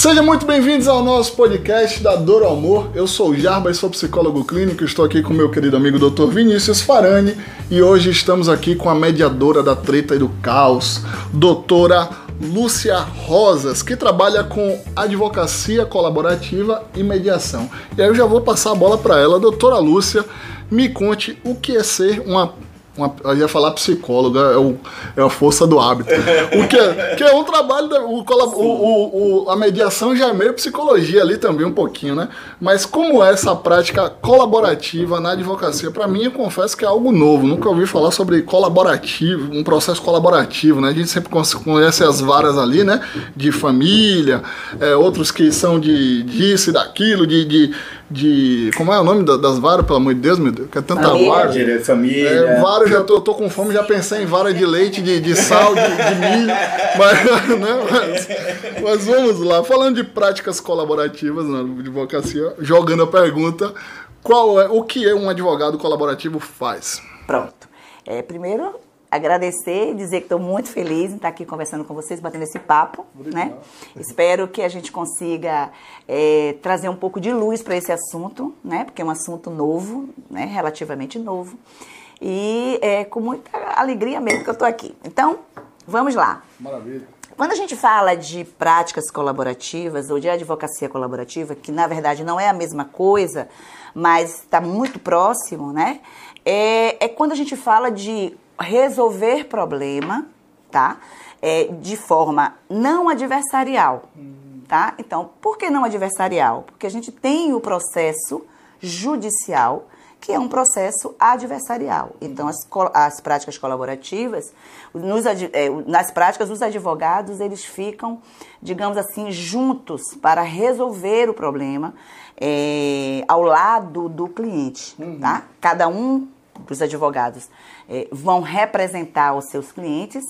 Sejam muito bem-vindos ao nosso podcast da Dor ao Amor. Eu sou o Jarba, sou psicólogo clínico, estou aqui com meu querido amigo Dr. Vinícius Farani e hoje estamos aqui com a mediadora da treta e do caos, doutora Lúcia Rosas, que trabalha com advocacia colaborativa e mediação. E aí eu já vou passar a bola para ela, doutora Lúcia, me conte o que é ser uma uma, eu ia falar psicóloga, é, o, é a força do hábito. O que é, que é um trabalho, da, o, o, o, a mediação já é meio psicologia ali também, um pouquinho, né? Mas como é essa prática colaborativa na advocacia? Para mim, eu confesso que é algo novo. Nunca ouvi falar sobre colaborativo, um processo colaborativo, né? A gente sempre conhece as varas ali, né? De família, é, outros que são de disso e daquilo, de, de de. Como é o nome das varas, pelo amor de Deus, meu Deus? Que é tanta família, vara. Família. É, vara, já tô, tô com fome, já pensei em vara de leite, de, de sal, de, de milho. Mas, né, mas, mas, vamos lá. Falando de práticas colaborativas na advocacia, jogando a pergunta: qual é, o que é um advogado colaborativo faz? Pronto. É, primeiro, agradecer e dizer que estou muito feliz em estar aqui conversando com vocês, batendo esse papo, né? Espero que a gente consiga é, trazer um pouco de luz para esse assunto, né? Porque é um assunto novo, né? Relativamente novo. E é com muita alegria mesmo que eu estou aqui. Então, vamos lá. Maravilha. Quando a gente fala de práticas colaborativas ou de advocacia colaborativa, que na verdade não é a mesma coisa, mas está muito próximo, né? É, é quando a gente fala de resolver problema, tá? É, de forma não adversarial, tá? Então, por que não adversarial? Porque a gente tem o processo judicial, que é um processo adversarial. Então, as, as práticas colaborativas, nos, é, nas práticas, os advogados, eles ficam, digamos assim, juntos para resolver o problema é, ao lado do cliente, uhum. tá? Cada um dos advogados é, vão representar os seus clientes,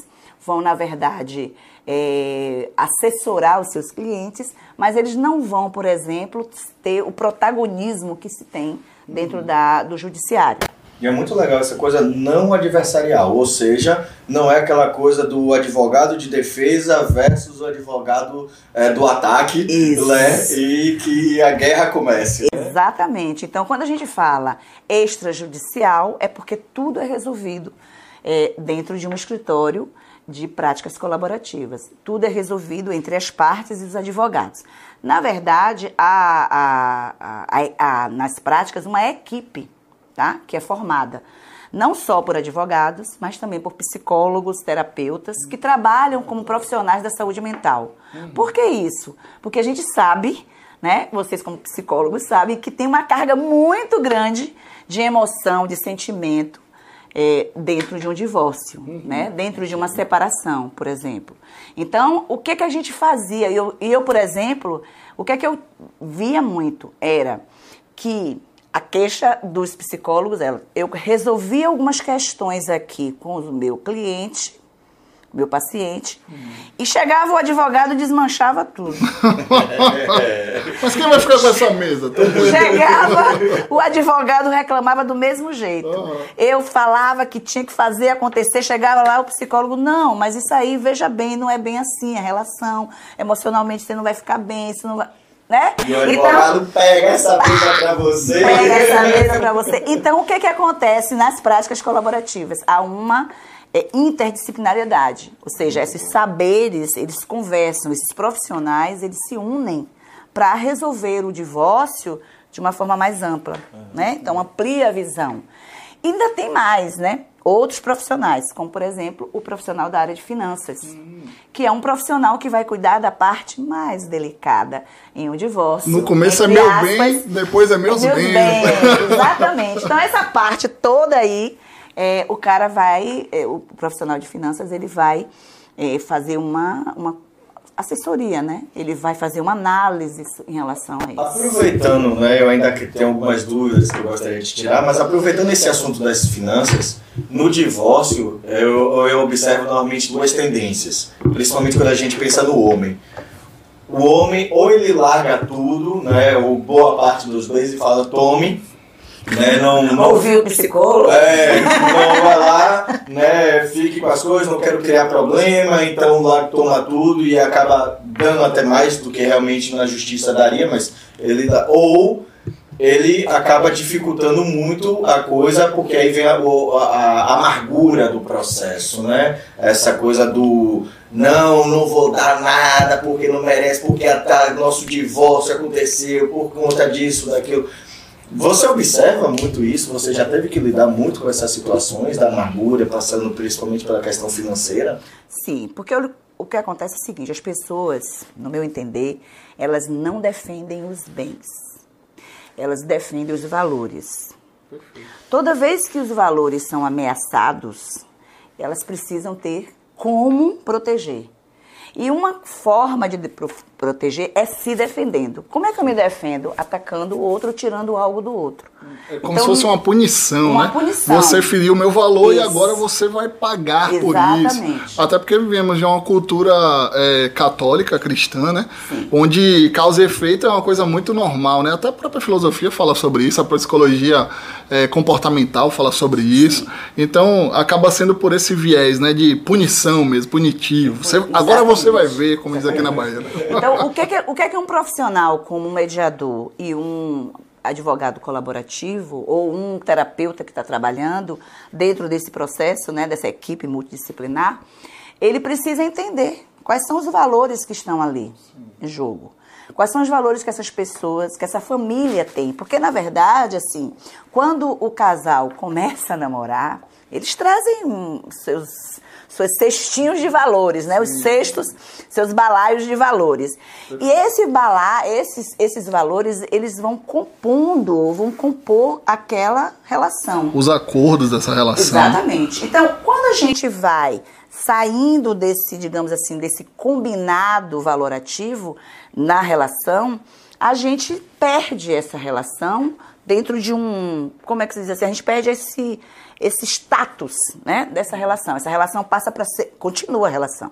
vão, na verdade, é, assessorar os seus clientes, mas eles não vão, por exemplo, ter o protagonismo que se tem dentro uhum. da, do judiciário. E é muito legal essa coisa não adversarial, ou seja, não é aquela coisa do advogado de defesa versus o advogado é, do ataque, né? E que a guerra comece. Né? Exatamente. Então, quando a gente fala extrajudicial, é porque tudo é resolvido é, dentro de um escritório de práticas colaborativas. Tudo é resolvido entre as partes e os advogados. Na verdade, há, há, há, há nas práticas uma equipe tá? que é formada não só por advogados, mas também por psicólogos, terapeutas, que trabalham como profissionais da saúde mental. Uhum. Por que isso? Porque a gente sabe, né, vocês como psicólogos sabem, que tem uma carga muito grande de emoção, de sentimento é, dentro de um divórcio, uhum. né, dentro de uma separação, por exemplo. Então, o que, que a gente fazia? Eu, eu, por exemplo, o que, que eu via muito era que a queixa dos psicólogos, ela, eu resolvi algumas questões aqui com o meu cliente, meu paciente, hum. e chegava o advogado e desmanchava tudo. Mas quem vai ficar com essa mesa? Chegava, o advogado reclamava do mesmo jeito. Uhum. Eu falava que tinha que fazer acontecer, chegava lá o psicólogo, não, mas isso aí, veja bem, não é bem assim, a relação, emocionalmente você não vai ficar bem, isso não vai né? E o advogado então, pega essa mesa para você. Pega essa mesa para você. Então, o que, que acontece nas práticas colaborativas? Há uma é, interdisciplinariedade, ou seja, esses saberes, eles conversam, esses profissionais, eles se unem para resolver o divórcio de uma forma mais ampla, né? Então, amplia a visão. E ainda tem mais, né? Outros profissionais, como por exemplo o profissional da área de finanças, hum. que é um profissional que vai cuidar da parte mais delicada em um divórcio. No começo é meu aspas, bem, depois é meus, meus bens. bens. Exatamente. Então essa parte toda aí, é, o cara vai, é, o profissional de finanças, ele vai é, fazer uma, uma assessoria, né? Ele vai fazer uma análise em relação a isso. Aproveitando, né, eu ainda tenho algumas dúvidas que eu gostaria de tirar, mas aproveitando esse assunto das finanças, no divórcio eu, eu observo normalmente duas tendências, principalmente quando a gente pensa no homem. O homem ou ele larga tudo, né, ou boa parte dos bens e fala tome, né, não, não ouvir o psicólogo, é, não vai lá, né, fique com as coisas, não quero criar problema, então lá toma tudo e acaba dando até mais do que realmente na justiça daria, mas ele dá. Ou ele acaba dificultando muito a coisa, porque aí vem a, a, a, amargura do processo, né? Essa coisa do não, não vou dar nada porque não merece, porque a, nosso divórcio aconteceu por conta disso, daquilo. Você observa muito isso? Você já teve que lidar muito com essas situações da amargura, passando principalmente pela questão financeira? Sim, porque o, o que acontece é o seguinte: as pessoas, no meu entender, elas não defendem os bens elas defendem os valores. Perfeito. Toda vez que os valores são ameaçados, elas precisam ter como proteger. E uma forma de proteger é se defendendo. Como é que eu me defendo? Atacando o outro, tirando algo do outro. É como então, se fosse uma punição, uma né? Punição. Você feriu o meu valor isso. e agora você vai pagar Exatamente. por isso. Até porque vivemos de uma cultura é, católica, cristã, né? Sim. Onde causa e efeito é uma coisa muito normal, né? Até a própria filosofia fala sobre isso, a psicologia é, comportamental fala sobre isso. Sim. Então acaba sendo por esse viés, né? De punição mesmo, punitivo. Você, agora você vai ver, como diz aqui na Bahia. Né? Então, o que é que, o que, é que um profissional como um mediador e um advogado colaborativo ou um terapeuta que está trabalhando dentro desse processo, né, dessa equipe multidisciplinar, ele precisa entender quais são os valores que estão ali em jogo. Quais são os valores que essas pessoas, que essa família tem? Porque, na verdade, assim, quando o casal começa a namorar, eles trazem seus seus cestinhos de valores, né? Os cestos, seus balaios de valores. E esse balá, esses, esses valores, eles vão compondo, vão compor aquela relação. Os acordos dessa relação. Exatamente. Então, quando a gente vai saindo desse, digamos assim, desse combinado valorativo na relação, a gente perde essa relação dentro de um, como é que se diz assim, a gente perde esse esse status né, dessa relação. Essa relação passa para ser, continua a relação,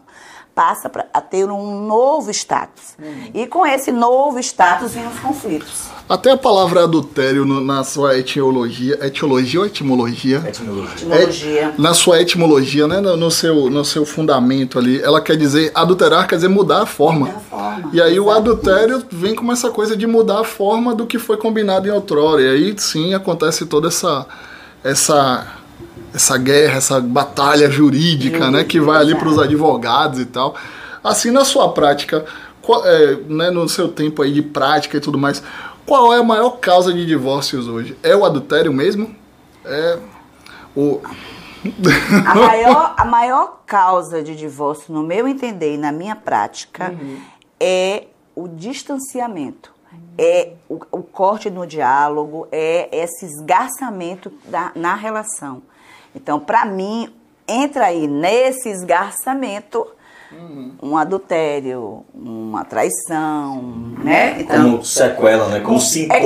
passa pra, a ter um novo status. Uhum. E com esse novo status vem os conflitos. Até a palavra adultério no, na sua etiologia, etiologia ou etimologia? Etimologia. etimologia. É, na sua etimologia, né, no, no, seu, no seu fundamento ali, ela quer dizer, adulterar quer dizer mudar a forma. Mudar a forma. E aí Exatamente. o adultério vem com essa coisa de mudar a forma do que foi combinado em outrora. E aí sim acontece toda essa essa essa guerra, essa batalha jurídica, né, que vai ali para os advogados e tal. Assim, na sua prática, qual, é, né, no seu tempo aí de prática e tudo mais, qual é a maior causa de divórcios hoje? É o adultério mesmo? É o a maior, a maior causa de divórcio, no meu entender e na minha prática, uhum. é o distanciamento é o, o, corte no diálogo, é esse esgarçamento da, na relação. Então, para mim, entra aí nesse esgarçamento uhum. um adultério, uma traição, né? Então, como sequela, né? Como sintoma.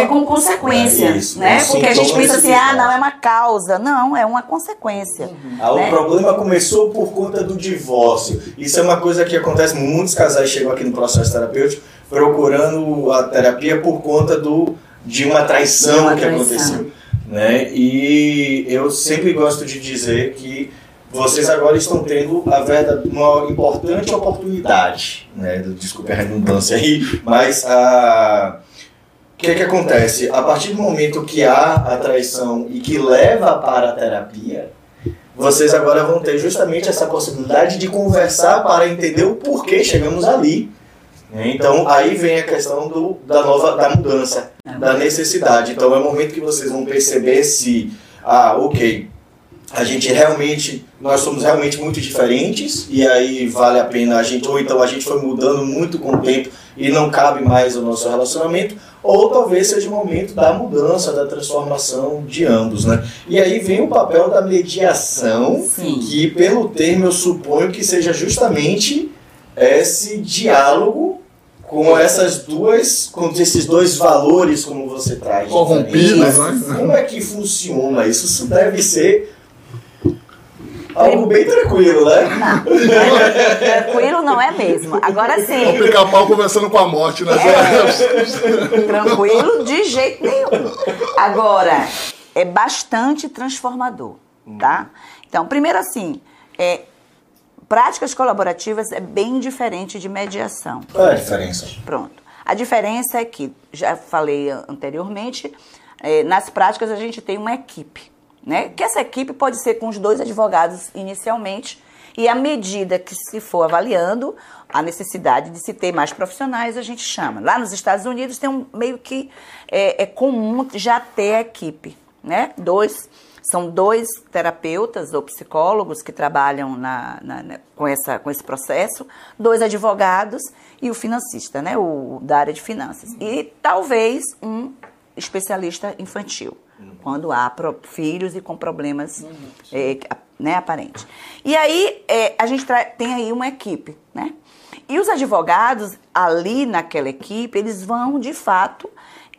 É como, é consequência, é isso, né? Porque a gente pensa assim, ah, não, é uma causa. Não, é uma consequência. Uhum. Ah, né? O problema começou por conta do divórcio. Isso é uma coisa que acontece, muitos casais chegam aqui no processo terapêutico procurando a terapia por conta do, de uma traição, uma traição. que aconteceu. Né? E eu sempre gosto de dizer que vocês agora estão tendo a verdade, uma importante oportunidade, né? desculpe a redundância aí, mas a o que, que acontece? A partir do momento que há a traição e que leva para a terapia, vocês agora vão ter justamente essa possibilidade de conversar para entender o porquê chegamos ali então aí vem a questão do, da nova da mudança, da necessidade. Então é o momento que vocês vão perceber se ah, ok, a gente realmente nós somos realmente muito diferentes e aí vale a pena a gente ou então a gente foi mudando muito com o tempo e não cabe mais o nosso relacionamento ou talvez seja o momento da mudança, da transformação de ambos, né? E aí vem o papel da mediação, Sim. que pelo termo eu suponho que seja justamente esse diálogo com essas duas, com esses dois valores, como você traz. Corrompidos, né? Como é que funciona? Isso deve ser algo bem tranquilo, né? Não, tranquilo não é mesmo. Agora sim. O pica-pau conversando com a morte, né? É, tranquilo de jeito nenhum. Agora, é bastante transformador. tá? Então, primeiro assim, é, práticas colaborativas é bem diferente de mediação. Qual é a diferença? Pronto. A diferença é que, já falei anteriormente, é, nas práticas a gente tem uma equipe, né? Que essa equipe pode ser com os dois advogados inicialmente, e à medida que se for avaliando a necessidade de se ter mais profissionais, a gente chama. Lá nos Estados Unidos tem um meio que é, é comum já ter a equipe, né? Dois são dois terapeutas ou psicólogos que trabalham na, na, na, com, essa, com esse processo, dois advogados e o financista, né, o da área de finanças. E talvez um especialista infantil, quando há pro, filhos e com problemas é, né, aparentes. E aí é, a gente tem aí uma equipe, né? E os advogados ali naquela equipe, eles vão de fato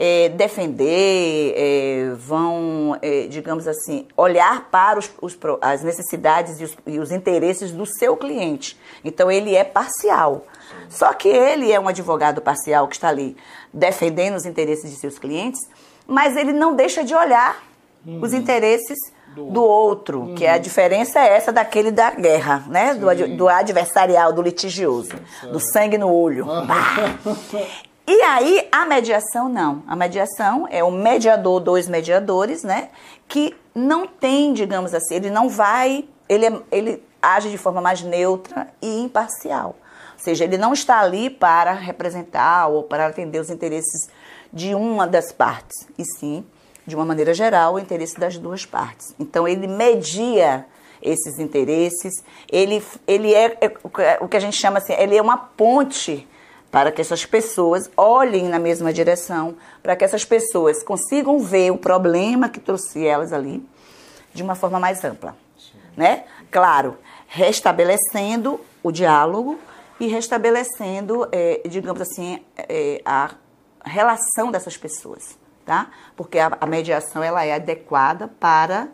é, defender, é, vão, é, digamos assim, olhar para os, os, as necessidades e os, e os interesses do seu cliente. Então ele é parcial. Só que ele é um advogado parcial que está ali defendendo os interesses de seus clientes, mas ele não deixa de olhar uhum. os interesses do, do outro, uhum. que a diferença é essa daquele da guerra, né? Do, do, adversarial, do litigioso, do sangue no olho. E aí, a mediação não. A mediação é o mediador, dois mediadores, né? Que não tem, digamos assim, ele não vai, ele, é, ele age de forma mais neutra e imparcial. Ou seja, ele não está ali para representar ou para atender os interesses de uma das partes, e sim, de uma maneira geral, o interesse das duas partes. Então, ele media esses interesses, ele, ele é, é o que a gente chama assim, ele é uma ponte para que essas pessoas olhem na mesma direção, para que essas pessoas consigam ver o problema que trouxe elas ali de uma forma mais ampla, né? Claro, restabelecendo o diálogo e restabelecendo, é, digamos assim, é, a relação dessas pessoas, tá? Porque a, a mediação ela é adequada para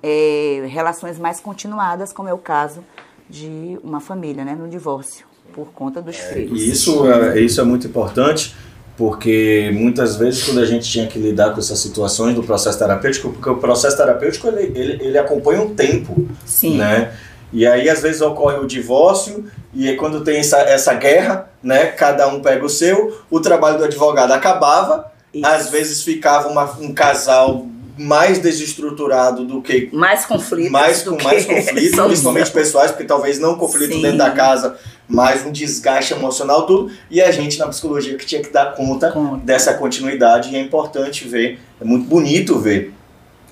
é, relações mais continuadas, como é o caso de uma família, né, no divórcio por conta dos é, filhos. E isso é, isso é muito importante, porque muitas vezes quando a gente tinha que lidar com essas situações do processo terapêutico, porque o processo terapêutico ele, ele, ele acompanha um tempo, Sim. né? E aí às vezes ocorre o divórcio e aí quando tem essa, essa guerra, né, cada um pega o seu, o trabalho do advogado acabava, Isso. às vezes ficava uma, um casal mais desestruturado do que mais conflitos mais com mais conflitos principalmente pessoais porque talvez não conflito Sim. dentro da casa mais um desgaste emocional, tudo. E a gente na psicologia que tinha que dar conta dessa continuidade. E é importante ver, é muito bonito ver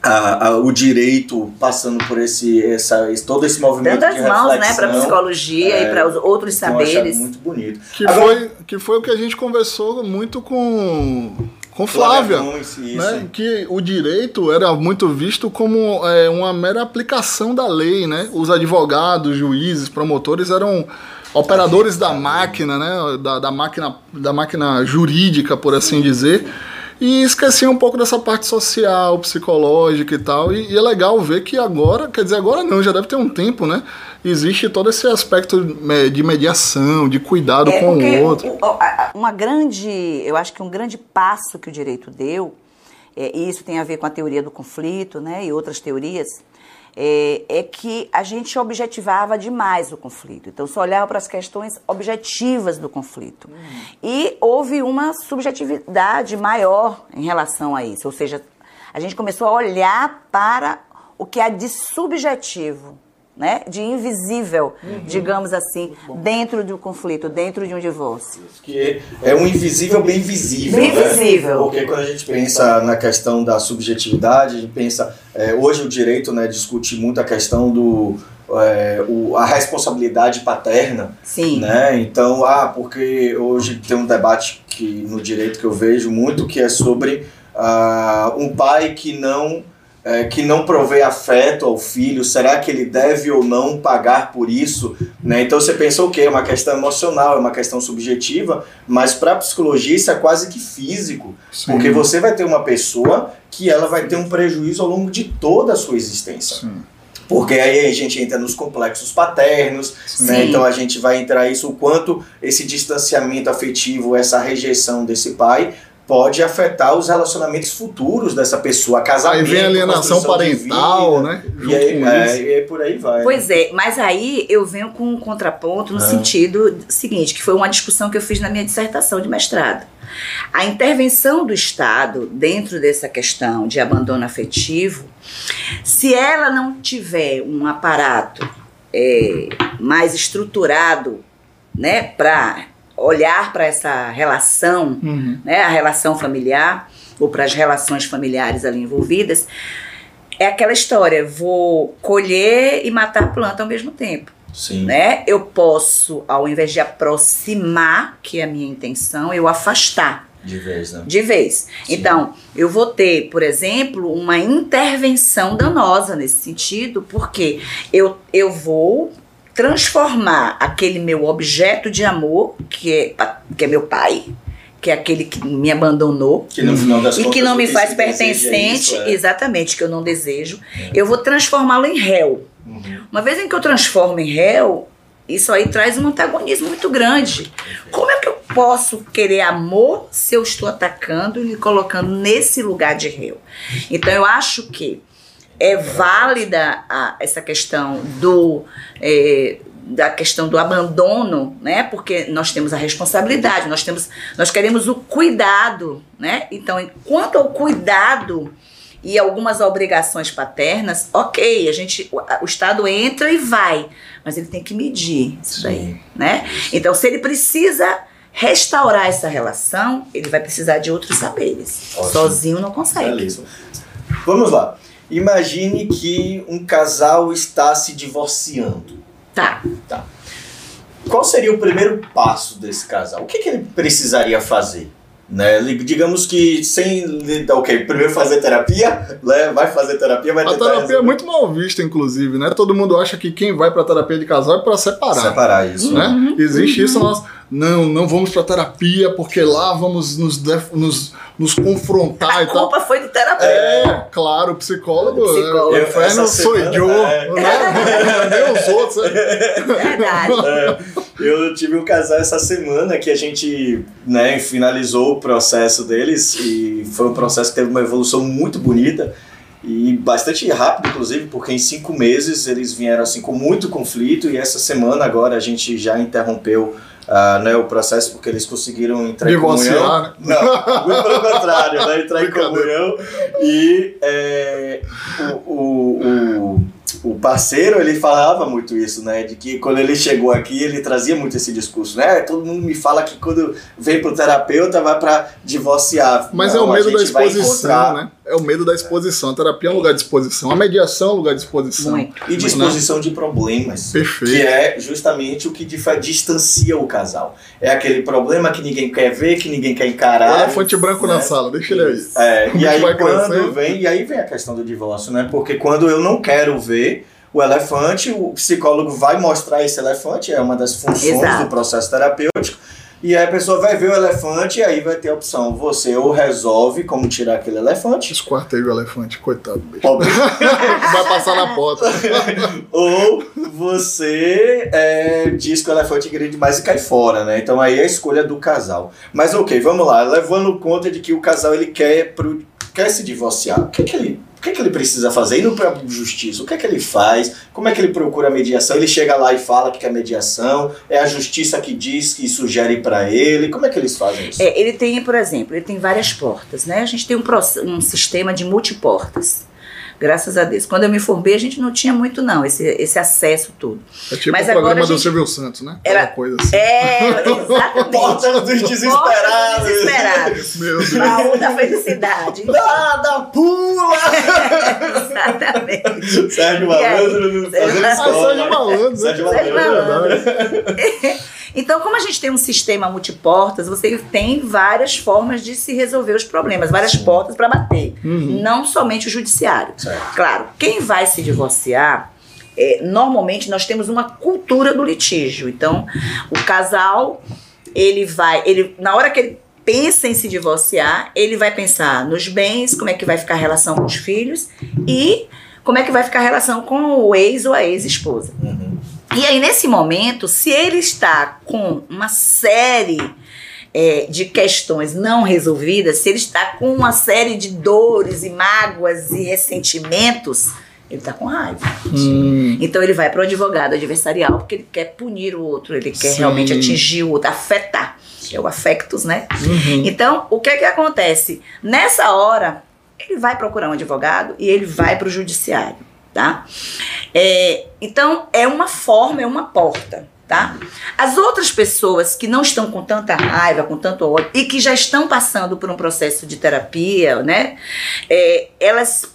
a, a, o direito passando por esse, essa, todo esse movimento Tantas de mãos, né, para psicologia é, e para os outros então, saberes. Muito bonito. Que, Agora, foi, que foi o que a gente conversou muito com com Flávia, né, que o direito era muito visto como é, uma mera aplicação da lei, né? Os advogados, juízes, promotores eram operadores da máquina, né? Da, da, máquina, da máquina jurídica, por assim dizer. E esqueci um pouco dessa parte social, psicológica e tal. E, e, é legal ver que agora, quer dizer, agora não, já deve ter um tempo, né? Existe todo esse aspecto de mediação, de cuidado é, com o outro. Uma grande, eu acho que um grande passo que o direito deu, é, e isso tem a ver com a teoria do conflito, né? E outras teorias, é, é, que a gente objetivava demais o conflito. Então, só olhava para as questões objetivas do conflito. Hum. E houve uma subjetividade maior em relação a isso. Ou seja, a gente começou a olhar para o que há de subjetivo né, de invisível, uhum. digamos assim, dentro de um conflito, dentro de um divórcio. Que é um invisível bem visível. Bem né? visível. Porque quando a gente pensa na questão da subjetividade, a gente pensa, é, hoje o direito né, discute muito a questão do é, o, a responsabilidade paterna. Sim. Né? Então, ah, porque hoje tem um debate que no direito que eu vejo muito que é sobre ah, um pai que não é, que não provê afeto ao filho, será que ele deve ou não pagar por isso? Né? Então você pensa o quê? É uma questão emocional, é uma questão subjetiva, mas para a psicologia isso é quase que físico, Sim. porque você vai ter uma pessoa que ela vai ter um prejuízo ao longo de toda a sua existência. Sim. Porque aí a gente entra nos complexos paternos, né? então a gente vai entrar isso, o quanto esse distanciamento afetivo, essa rejeição desse pai pode afetar os relacionamentos futuros dessa pessoa, casamento, Aí vem a alienação parental, vida, né? E Junto aí, com é, e aí por aí vai. Pois é, mas aí eu venho com um contraponto no Ah. sentido seguinte, que foi uma discussão que eu fiz na minha dissertação de mestrado. A intervenção do Estado dentro dessa questão de abandono afetivo, se ela não tiver um aparato é, mais estruturado, né, para olhar para essa relação Uhum. né, a relação familiar ou para as relações familiares ali envolvidas, é aquela história, vou colher e matar a planta ao mesmo tempo, Sim. né? Eu posso, ao invés de aproximar, que é a minha intenção, eu afastar De vez, né? de vez. Sim. Então, eu vou ter, por exemplo, uma intervenção danosa nesse sentido, porque eu, eu vou transformar aquele meu objeto de amor, que é, que é meu pai, que é aquele que me abandonou, Que final das e que não me faz é pertencente, isso, é. exatamente, que eu não desejo, eu vou transformá-lo em réu. Uhum. Uma vez em que eu transformo em réu, isso aí traz um antagonismo muito grande. Como é que eu posso querer amor se eu estou atacando e me colocando nesse lugar de réu? Então eu acho que é válida a- essa questão do é, da questão do abandono, né? Porque nós temos a responsabilidade, nós temos, nós queremos o cuidado, né? Então, enquanto ao cuidado e algumas obrigações paternas, ok, a gente, o, o Estado entra e vai, mas ele tem que medir isso daí, Sim. né? Então, se ele precisa restaurar essa relação, ele vai precisar de outros saberes. Ótimo. Sozinho não consegue. Belíssimo. Vamos lá. Imagine que um casal está se divorciando. Tá. Qual seria o primeiro passo desse casal? O que, que ele precisaria fazer? Né? Ele- Digamos que sem. Ok, primeiro fazer terapia, né? vai fazer terapia, vai A terapia é resolver- muito mal vista, inclusive, né? Todo mundo acha que quem vai pra terapia de casal é pra separar. separar isso. Né? Uhum, Existe isso, nós não, não vamos pra terapia porque lá vamos nos, def- nos, nos confrontar A e tal. culpa foi do terapeuta. É, claro, o psicólogo, O psicólogo. o Eu- inferno essa sou semana, eu, é. né? Nem os outros. né? Verdade. É, eu tive um casal essa semana que a gente né, finalizou o processo deles e foi um processo que teve uma evolução muito bonita e bastante rápido, inclusive, porque em cinco meses eles vieram assim com muito conflito e essa semana agora a gente já interrompeu ah, né, o processo porque eles conseguiram entrar em comunhão. Né? Não, muito pelo contrário, né? Entrar em comunhão e é, o, o, o, o parceiro, ele falava muito isso, né? De que quando ele chegou aqui, ele trazia muito esse discurso, né? Todo mundo me fala que quando vem pro terapeuta vai pra divorciar. Mas Não, é o a medo da exposição, né? É o medo da exposição. A terapia é um lugar de exposição. A mediação é um lugar de exposição. Muito. E disposição de problemas. Perfeito. Que é justamente o que distancia o casal. É aquele problema que ninguém quer ver, que ninguém quer encarar. Elefante branco na né? sala, deixa ele aí. É, e é aí quando vem, e aí vem a questão do divórcio, né? Porque quando eu não quero ver o elefante, o psicólogo vai mostrar esse elefante, é uma das funções Exato. do processo terapêutico. E aí a pessoa vai ver o elefante e aí vai ter a opção. Você ou resolve como tirar aquele elefante, Esquartei o elefante, coitado. bicho. pobre, Vai passar na porta. ou você é, diz que o elefante grande demais e cai fora, né? Então aí é a escolha do casal. Mas ok, vamos lá. Levando conta de que o casal ele quer, pro, quer se divorciar. O que, que ele o que, que ele precisa fazer? Indo para justiça, o que é que ele faz? Como é que ele procura a mediação? Ele chega lá e fala que quer mediação? É a justiça que diz que sugere para ele? Como é que eles fazem isso? É, ele tem, por exemplo, ele tem várias portas, né? A gente tem um, um sistema de multiportas. Graças a Deus. Quando eu me formei, a gente não tinha muito, não, esse, esse acesso todo. É tipo Mas o programa do gente- Silvio Santos, né? Era- Aquela coisa assim. É, exatamente. Porta dos Porta desesperados! dos desesperados. Meu Deus. Baú da felicidade. Nada, pula! Exatamente. Sérgio E aí? Malandro. Sérgio Malandro. Sérgio né? Sérgio Malandro. Então, como a gente tem um sistema multiportas, você tem várias formas de se resolver os problemas, várias Sim. portas para bater. Uhum. Não somente o judiciário. Certo. Claro, quem vai se divorciar, é, normalmente nós temos uma cultura do litígio. Então, o casal, ele vai, ele na hora que ele pensa em se divorciar, ele vai pensar nos bens, como é que vai ficar a relação com os filhos e como é que vai ficar a relação com o ex ou a ex-esposa. Uhum. E aí, nesse momento, se ele está com uma série é, de questões não resolvidas, se ele está com uma série de dores e mágoas e ressentimentos, ele está com raiva. Hum. Então ele vai para o advogado adversarial porque ele quer punir o outro, ele quer Sim. realmente atingir o outro, afetar. É o afectos, né? Uhum. Então, o que é que acontece? Nessa hora, ele vai procurar um advogado e ele vai para o judiciário, tá? É, então, é uma forma, é uma porta, tá? As outras pessoas que não estão com tanta raiva, com tanto ódio e que já estão passando por um processo de terapia, né? É, elas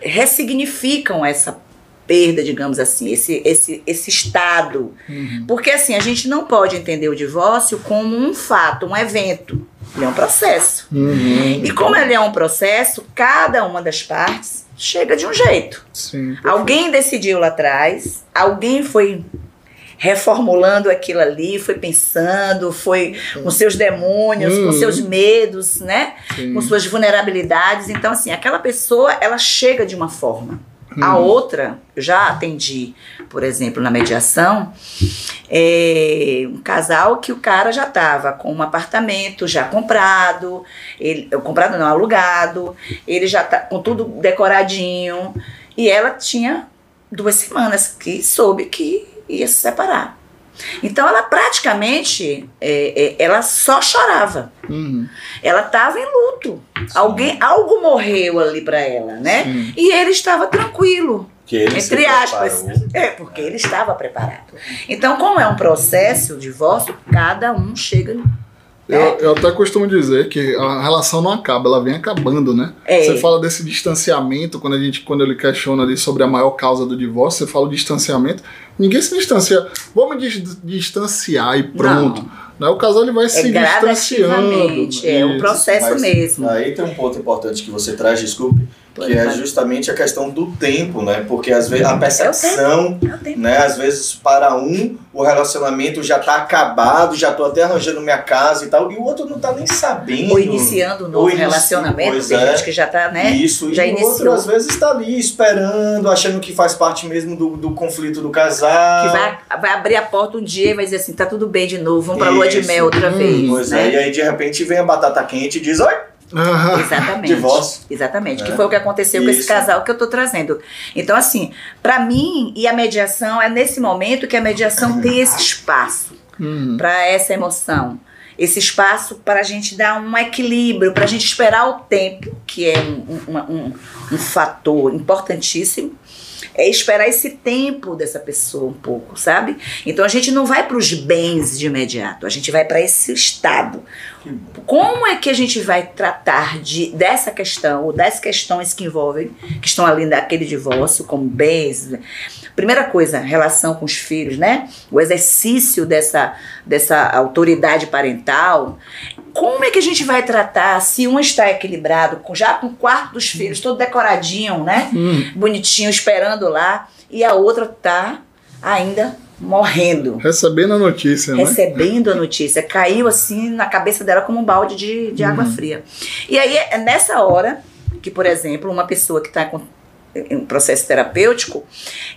ressignificam essa perda, digamos assim, esse, esse, esse estado. Uhum. Porque assim, a gente não pode entender o divórcio como um fato, um evento. Ele é um processo. Uhum. E como ele é um processo, cada uma das partes chega de um jeito. Sim. Alguém decidiu lá atrás, alguém foi reformulando aquilo ali, foi pensando, foi com seus demônios, com Uhum. seus medos, né? Sim. Com suas vulnerabilidades. Então, assim, aquela pessoa, ela chega de uma forma. A Uhum. outra, eu já atendi, por exemplo, na mediação, é, um casal que o cara já estava com um apartamento já comprado, ele, comprado não, alugado, ele já tá com tudo decoradinho, e ela tinha duas semanas que soube que ia se separar. Então ela praticamente, é, é, ela só chorava. Uhum. Ela estava em luto. Alguém, algo morreu ali para ela, né? Sim. E ele estava tranquilo. Que ele se Entre aspas. É, porque ele estava preparado. Então, como é um processo, o divórcio, cada um chega. Eu, eu até costumo dizer que a relação não acaba, ela vem acabando, né? É. Você fala desse distanciamento, quando a gente, quando ele questiona ali sobre a maior causa do divórcio, você fala o distanciamento. Ninguém se distancia. Vou me dis- distanciar e pronto. Né? O casal ele vai É se distanciando. é um processo Mas mesmo. Aí tem um ponto importante que você traz, desculpe, que é justamente a questão do tempo, né? Porque às vezes a percepção, É o tempo. né? Às vezes para um o relacionamento já tá acabado, já tô até arranjando minha casa e tal, e o outro não tá nem sabendo. Ou iniciando um novo inici- relacionamento, pois tem é. gente que já tá, né? Isso, já e o iniciou. outro às vezes está ali esperando, achando que faz parte mesmo do, do conflito do casal. Que vai, vai abrir a porta um dia e vai dizer assim: tá tudo bem de novo, vamos pra lua de mel outra Hum, vez. Pois né? é, e aí de repente vem a batata quente e diz: Oi, Exatamente. Divórcio. Exatamente. Que É. foi o que aconteceu com esse Isso. casal que eu tô trazendo. Então, assim, pra mim e a mediação, é nesse momento que a mediação tem esse espaço uhum. para essa emoção. Esse espaço para a gente dar um equilíbrio, para a gente esperar o tempo, que é um, um, um, um fator importantíssimo. É esperar esse tempo dessa pessoa um pouco, sabe? Então a gente não vai para os bens de imediato, a gente vai para esse estado. Como é que a gente vai tratar de, dessa questão, ou das questões que envolvem, que estão ali naquele divórcio, como bens? Primeira coisa, relação com os filhos, né? O exercício dessa, dessa autoridade parental. Como é que a gente vai tratar se um está equilibrado, com- já com o quarto dos filhos todo decoradinho, né? Hum. Bonitinho, esperando lá, e a outra tá ainda morrendo Recebendo a notícia, né? recebendo a notícia. Caiu assim na cabeça dela como um balde de, de água fria. E aí é nessa hora que, por exemplo, uma pessoa que está com um processo terapêutico,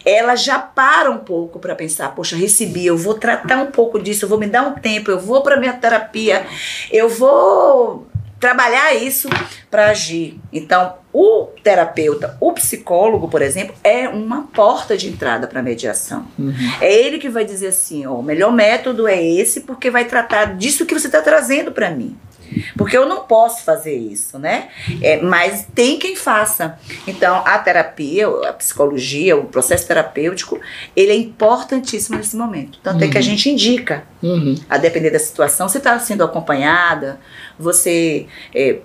ela já para um pouco para pensar, poxa, recebi, eu vou tratar um pouco disso, eu vou me dar um tempo, eu vou para minha terapia, eu vou trabalhar isso para agir. Então, o terapeuta, o psicólogo, por exemplo, é uma porta de entrada para a mediação. É ele que vai dizer assim, ó, o melhor método é esse porque vai tratar disso que você está trazendo para mim. Porque eu não posso fazer isso, né? É, mas tem quem faça. Então, a terapia, a psicologia, o processo terapêutico, ele é importantíssimo nesse momento. Tanto é que a gente indica, Uhum. a depender da situação, você está sendo acompanhada, você. é,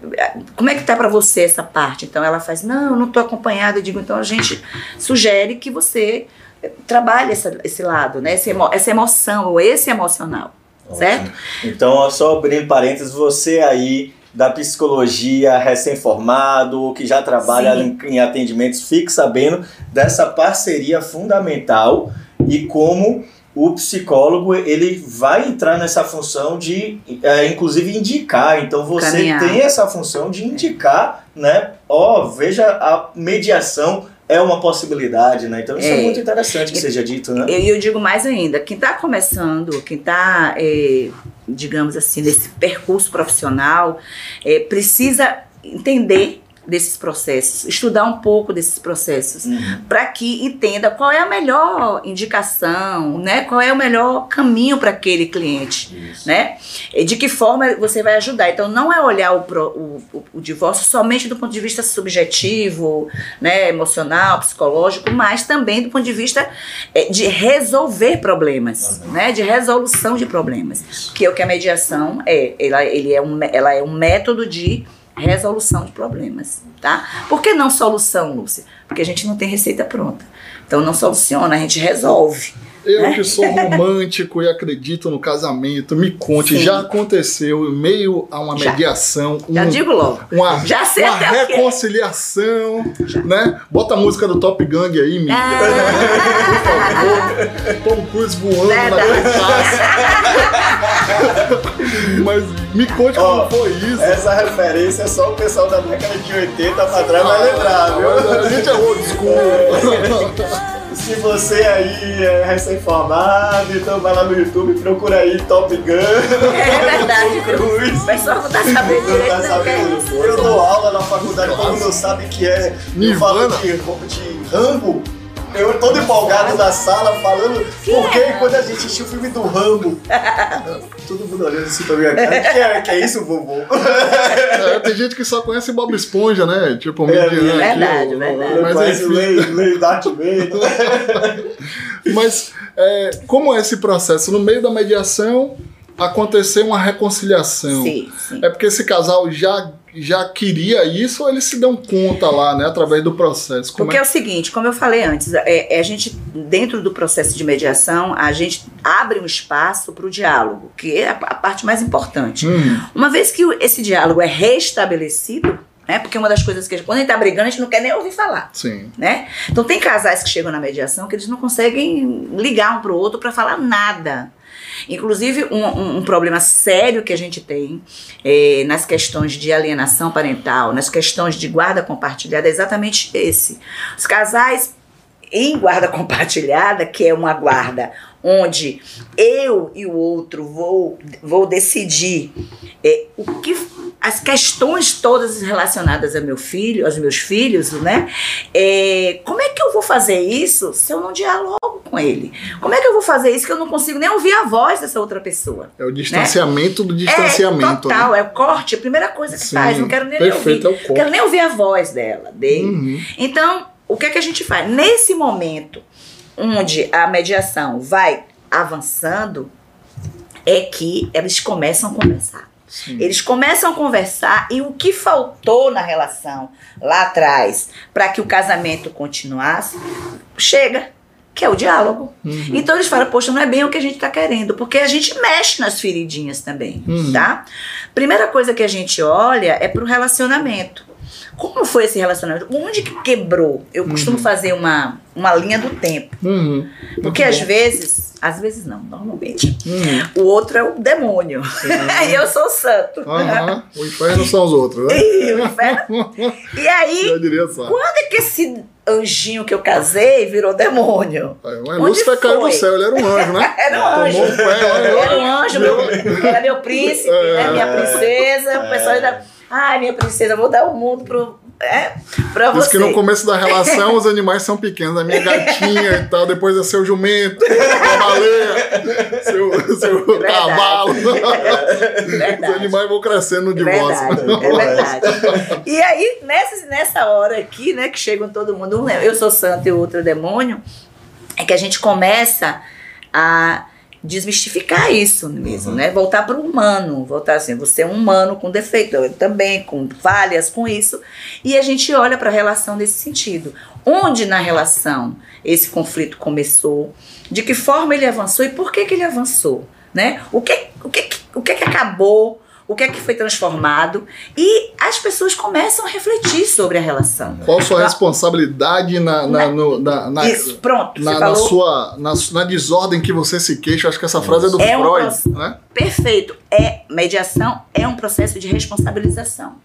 como é que tá para você essa parte? Então ela faz, não, eu não estou acompanhada. Eu digo, então a gente sugere que você é, trabalhe essa, esse lado, né? Essa, emo- essa emoção, ou esse emocional. Certo? Então, só abrindo parênteses, você aí da psicologia, recém-formado, que já trabalha Sim. em, atendimentos, fique sabendo dessa parceria fundamental e como o psicólogo ele vai entrar nessa função de, é, inclusive, indicar. Então, você Caminhar. tem essa função de indicar, né? Ó, veja a mediação é uma possibilidade, né? Então isso é, é muito interessante que seja dito, né? E eu, eu, digo mais ainda, quem está começando, quem está, é, digamos assim, nesse percurso profissional, é, precisa entender desses processos, estudar um pouco desses processos, uhum. para que entenda qual é a melhor indicação, né? Qual é o melhor caminho para aquele cliente, Isso. né? E de que forma você vai ajudar. Então não é olhar o, o, o, o, divórcio somente do ponto de vista subjetivo, né, emocional, psicológico, mas também do ponto de vista é, de resolver problemas, uhum. né? De resolução de problemas, que é o que a mediação é. Ela, ele é um, ela é um método de resolução de problemas, tá? Por que não solução, Lúcia? Porque a gente não tem receita pronta. Então não soluciona, a gente resolve. Eu né? que sou romântico e acredito no casamento, me conte, Sim. já aconteceu em meio a uma já. mediação, já um, digo logo, uma, já sei uma reconciliação, né? Bota a música do Top Gang aí, Miriam. Ah. Por favor. Tom Cruise voando Verdade. na Mas me conte oh, como foi isso. Essa referência é só o pessoal da década de 80 pra trás ah, vai lembrar, viu? A gente é old school. Se você aí é recém-formado, então vai lá no YouTube, procura aí Top Gun. É verdade, o pessoal não tá sabendo direito. Não tá sabendo. Eu dou aula na faculdade, todo mundo sabe que é. Eu falo de, de Rambo. Eu todo empolgado na sala falando, porque é? quando a gente assistiu o filme do Rambo, todo mundo olhando assim pra minha cara, que é, que é isso, vovô? É, tem gente que só conhece Bob Esponja, né? Tipo, é, mediante. Verdade, verdade. Mas enfim. Lei, lei Darth Vader. Mas é, como é esse processo? No meio da mediação, aconteceu uma reconciliação. Sim, sim. É porque esse casal já já queria isso ou eles se dão conta lá, né, através do processo? Como Porque é... é... o seguinte, como eu falei antes, é, é, a gente, dentro do processo de mediação, a gente abre um espaço para o diálogo, que é a, a, parte mais importante. Hum. Uma vez que esse diálogo é restabelecido, né, porque uma das coisas que quando a gente tá brigando, a gente não quer nem ouvir falar. Sim. Né? Então tem casais que chegam na mediação que eles não conseguem ligar um para o outro para falar nada. Inclusive, um, um, problema sério que a gente tem é, nas questões de alienação parental, nas questões de guarda compartilhada, é exatamente esse. Os casais em guarda compartilhada, que é uma guarda onde eu e o outro vou, vou decidir é, o que as questões todas relacionadas ao meu filho, aos meus filhos, né? É, como é que eu vou fazer isso se eu não dialogo com ele? Como é que eu vou fazer isso que eu não consigo nem ouvir a voz dessa outra pessoa? É o distanciamento né? do distanciamento. É total, né? é o corte, a primeira coisa que Sim, faz. Não quero nem perfeito, ouvir. É quero nem ouvir a voz dela, dele. Uhum. Então, o que é que a gente faz? Nesse momento onde a mediação vai avançando, é que eles começam a conversar. Sim. Eles começam a conversar e o que faltou na relação lá atrás para que o casamento continuasse, chega, que é o diálogo. Uhum. Então eles falam, poxa, não é bem o que a gente está querendo, porque a gente mexe nas feridinhas também, uhum. tá? Primeira coisa que a gente olha é para o relacionamento. Como foi esse relacionamento? Onde que quebrou? Eu costumo uhum. fazer uma, uma linha do tempo. Uhum. Porque às vezes, às vezes não, normalmente, uhum. o outro é o demônio. e eu sou o santo. O inferno são os outros, né? E, o inferno. e aí, quando é que esse anjinho que eu casei virou demônio? Mas Lúcifer caiu do céu, ele era um anjo, né? era um anjo. Um pé, era um anjo, meu, era meu príncipe, é, né? minha princesa. É. O pessoal ainda Ai, minha princesa, vou dar o mundo pro. É, pra Diz você. que no começo da relação os animais são pequenos. A minha gatinha e tal, depois é seu jumento, a baleia, seu, seu é cavalo. É os animais vão crescendo divórcio. É verdade, é verdade. E aí, nessa, nessa hora aqui, né, que chegam todo mundo, eu sou santo e o outro demônio, é que a gente começa a desmistificar isso mesmo, uhum. né? Voltar para o humano, voltar assim, você é um humano com defeito, eu também com falhas com isso, e a gente olha para a relação nesse sentido. Onde na relação esse conflito começou, de que forma ele avançou e por que que ele avançou, né? O que o que o que, que acabou o que é que foi transformado e as pessoas começam a refletir sobre a relação. Qual a sua responsabilidade na, na, na, no, na, na isso, pronto, na, na sua na, desordem que você se queixa? Acho que essa frase é do é Freud, um, né? Perfeito. É mediação é um processo de responsabilização.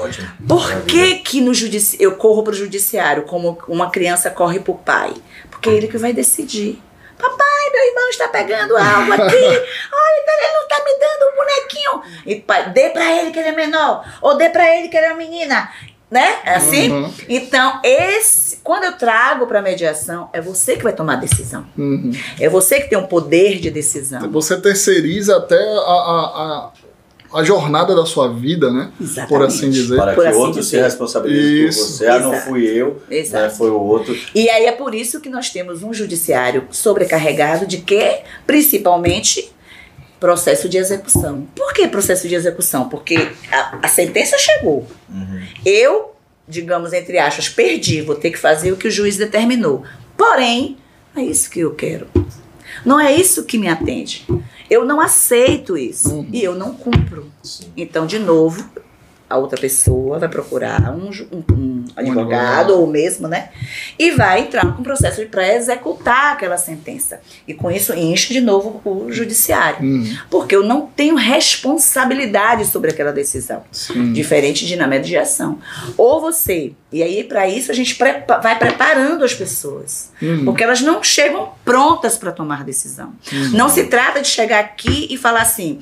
Ótimo. Por que, que no judici... eu corro para o judiciário como uma criança corre para o pai? Porque é ele que vai decidir. Papai, meu irmão está pegando algo aqui. Olha, ele não está me dando um bonequinho. E pai, dê para ele que ele é menor. Ou dê para ele que ele é uma menina. Né? É assim? Uhum. Então, esse, quando eu trago para mediação, é você que vai tomar a decisão. Uhum. É você que tem o poder de decisão. Você terceiriza até a, a, a, a jornada da sua vida, né? Exatamente. Por assim dizer. Para Por que assim outro se responsabilize Isso. por você. Ah, não fui eu, Exato. né, foi o outro. E aí é por isso que nós temos um judiciário sobrecarregado de que, principalmente, processo de execução. Por que processo de execução? Porque a, a sentença chegou. Uhum. Eu, digamos, entre aspas, perdi, vou ter que fazer o que o juiz determinou. Porém, é isso que eu quero. Não é isso que me atende. Eu não aceito isso. Uhum. E eu não cumpro. Sim. Então, de novo, a outra pessoa vai procurar um, um- um advogado, ou mesmo, né? E vai entrar com processo para executar aquela sentença. E com isso enche de novo o judiciário. Uhum. Porque eu não tenho responsabilidade sobre aquela decisão. Sim. Diferente de na mediação. Ou você. E aí, para isso, a gente prepa- vai preparando as pessoas. Uhum. Porque elas não chegam prontas para tomar decisão. Uhum. Não se trata de chegar aqui e falar assim.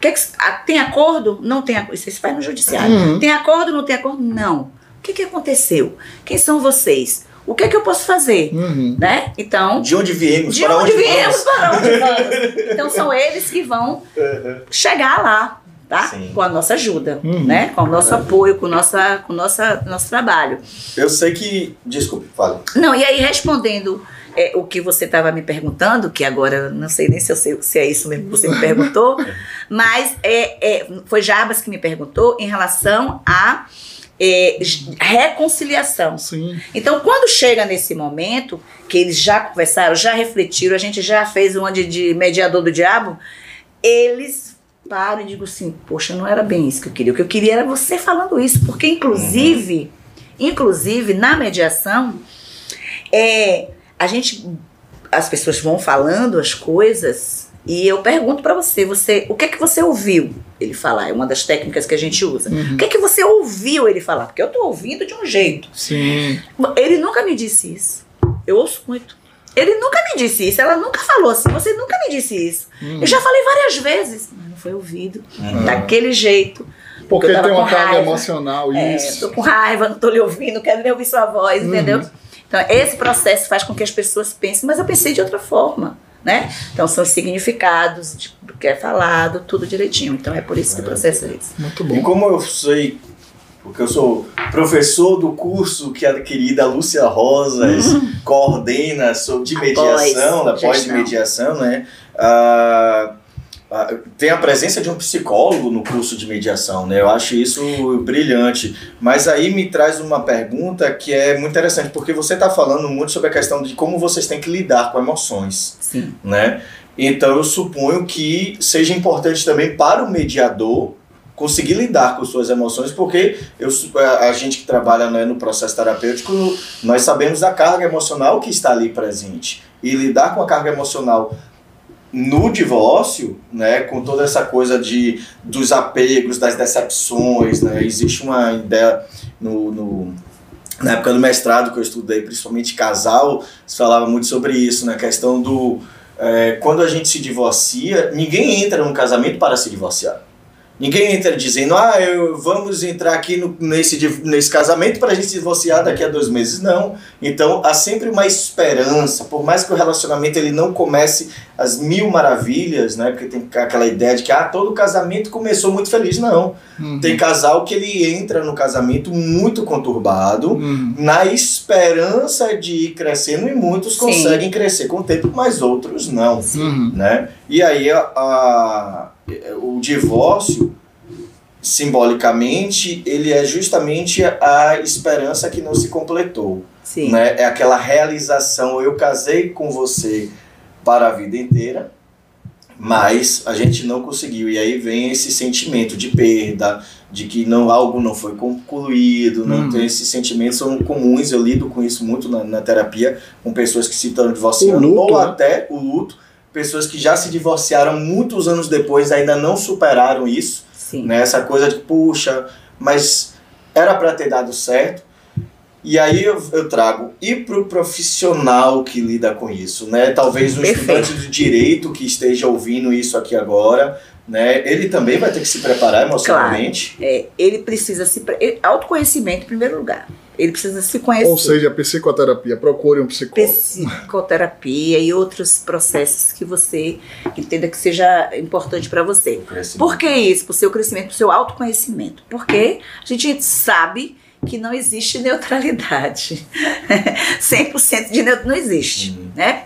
"Que que- ah, tem acordo? Não tem acordo. Isso se faz no judiciário. Uhum. Tem acordo? Não tem acordo? Não. O que, que aconteceu? Quem são vocês? O que, que eu posso fazer? Uhum. Né? Então, De onde viemos? de para onde onde viemos vamos? para onde vamos. Então são eles que vão chegar lá, tá? Sim. Com a nossa ajuda, Uhum. né? Com o nosso apoio, com o nossa, com o nossa, nosso trabalho. Eu sei que. Desculpe, fale. Não, e aí respondendo é, o que você estava me perguntando, que agora eu não sei nem se, eu sei, se é isso mesmo que você me perguntou, mas é, é, foi Jarbas que me perguntou em relação a é, reconciliação. Sim. Então, quando chega nesse momento, que eles já conversaram, já refletiram, a gente já fez uma de, de mediador do diabo, eles param e digam assim, poxa, não era bem isso que eu queria. O que eu queria era você falando isso, porque inclusive, inclusive na mediação, é, a gente, as pessoas vão falando as coisas e eu pergunto pra você, você, o que é que você ouviu ele falar? É uma das técnicas que a gente usa. Uhum. O que é que você ouviu ele falar? Porque eu tô ouvindo de um jeito. Sim. Ele nunca me disse isso. Eu ouço muito. Ele nunca me disse isso. Ela nunca falou assim. Você nunca me disse isso. Uhum. Eu já falei várias vezes, mas não foi ouvido Uhum. daquele jeito. Porque tava tem uma carga emocional, É, isso. tô com raiva, não tô lhe ouvindo, quero nem ouvir sua voz, Uhum. entendeu? Então, esse processo faz com que as pessoas pensem, mas eu pensei de outra forma, né? Então, são os significados de- do que é falado, tudo direitinho. Então, é por isso que o processo é esse. Muito E bom. como eu sei, porque eu sou professor do curso que a querida Lúcia Rosas coordena sobre de mediação, da pós-mediação, né? Ah, tem a presença de um psicólogo no curso de mediação, né? Eu acho isso brilhante. Mas aí me traz uma pergunta que é muito interessante, porque você está falando muito sobre a questão de como vocês têm que lidar com emoções Sim. né? Então eu suponho que seja importante também para o mediador conseguir lidar com suas emoções, porque eu, a gente que trabalha né, no processo terapêutico, nós sabemos da carga emocional que está ali presente. E lidar com a carga emocional no divórcio, né, com toda essa coisa de dos apegos, das decepções, né, existe uma ideia no, no- na época do mestrado que eu estudei, principalmente casal, se falava muito sobre isso, na questão do é, quando a gente se divorcia, ninguém entra no casamento para se divorciar. Ninguém entra dizendo, ah, eu, vamos entrar aqui no- nesse, nesse casamento para a gente se divorciar daqui a dois meses. Não. Então há sempre uma esperança, por mais que o relacionamento ele não comece as mil maravilhas, né? Porque tem aquela ideia de que ah, todo casamento começou muito feliz. Não. Uhum. Tem casal que ele entra no casamento muito conturbado, Uhum. na esperança de ir crescendo, e muitos Sim. conseguem crescer com o tempo, mas outros não Uhum. né? E aí a, a- divórcio, simbolicamente, ele é justamente a esperança que não se completou, Sim. né? É aquela realização, eu casei com você para a vida inteira, mas a gente não conseguiu. E aí vem esse sentimento de perda, de que não algo não foi concluído, não Hum. tem esses sentimentos são comuns. Eu lido com isso muito na, na terapia com pessoas que se estão divorciando luto, ou né? até o luto, pessoas que já se divorciaram muitos anos depois ainda não superaram isso, Sim. né? Essa coisa de puxa, mas era para ter dado certo. E aí eu, eu trago e para o profissional que lida com isso, né? Talvez um Perfeito. estudante de direito que esteja ouvindo isso aqui agora, né? Ele também vai ter que se preparar emocionalmente. É, ele precisa se. pre- ele- Autoconhecimento em primeiro lugar. Ele precisa se conhecer. Ou seja, psicoterapia. Procure um psicólogo. psicoterapia e outros processos que você entenda que seja importante para você. Por que isso? Para o seu crescimento, para o seu autoconhecimento. Porque a gente sabe que não existe neutralidade. 100% de neutro não existe. Uhum. Né?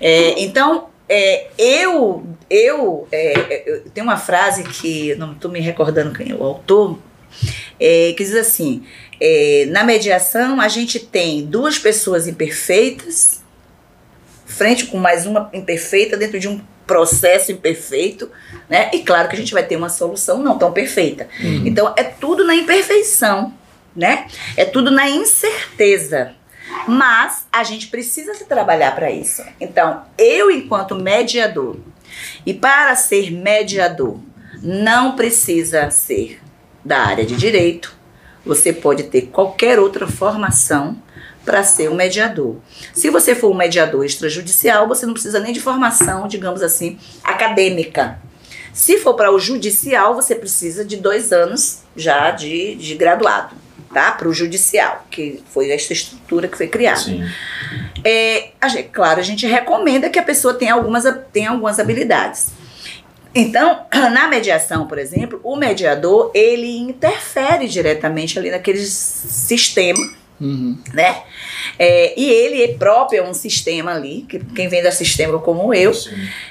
É, então, é, eu, eu, é, eu tenho uma frase que não estou me recordando quem é o autor, é, que diz assim: é, na mediação a gente tem duas pessoas imperfeitas, frente com mais uma imperfeita dentro de um processo imperfeito, né? E claro que a gente vai ter uma solução não tão perfeita. Uhum. Então é tudo na imperfeição, né? É tudo na incerteza. Mas a gente precisa se trabalhar para isso. Então, eu enquanto mediador, e para ser mediador, não precisa ser da área de direito. Você pode ter qualquer outra formação para ser um mediador. Se você for um mediador extrajudicial, você não precisa nem de formação, digamos assim, acadêmica. Se for para o judicial, você precisa de dois anos já de, de graduado, tá? Para o judicial, que foi essa estrutura que foi criada. Sim. É, a gente- claro, a gente recomenda que a pessoa tenha algumas, tenha algumas habilidades. Então, na mediação, por exemplo, o mediador, ele interfere diretamente ali naquele sistema, Uhum. né? É, e ele próprio é um sistema ali, que quem vem da sistema como eu,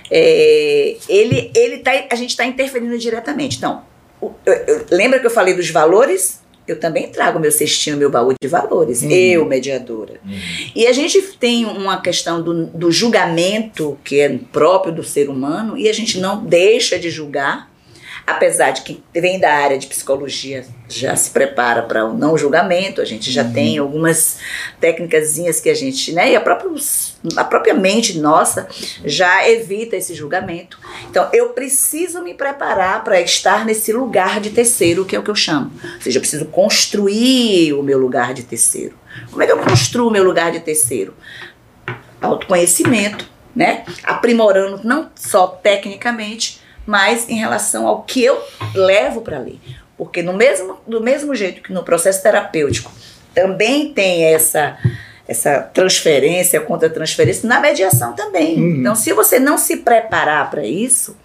é, ele, ele tá, a gente está interferindo diretamente. Então, o- eu- eu- lembra que eu falei dos valores? Eu também trago meu cestinho, meu baú de valores. Uhum. Eu, mediadora. Uhum. E a gente tem uma questão do, do julgamento, que é próprio do ser humano, e a gente não deixa de julgar, apesar de que vem da área de psicologia já se prepara para o não julgamento, a gente já tem algumas técnicas que a gente, né, e a própria, a própria mente nossa já evita esse julgamento. Então, eu preciso me preparar para estar nesse lugar de terceiro, que é o que eu chamo. Ou seja, eu preciso construir o meu lugar de terceiro. Como é que eu construo o meu lugar de terceiro? Autoconhecimento, né? Aprimorando não só tecnicamente, mas em relação ao que eu levo para ler. Porque no mesmo, do mesmo jeito que no processo terapêutico também tem essa essa transferência, contra-transferência, na mediação também. Uhum. Então, se você não se preparar para isso,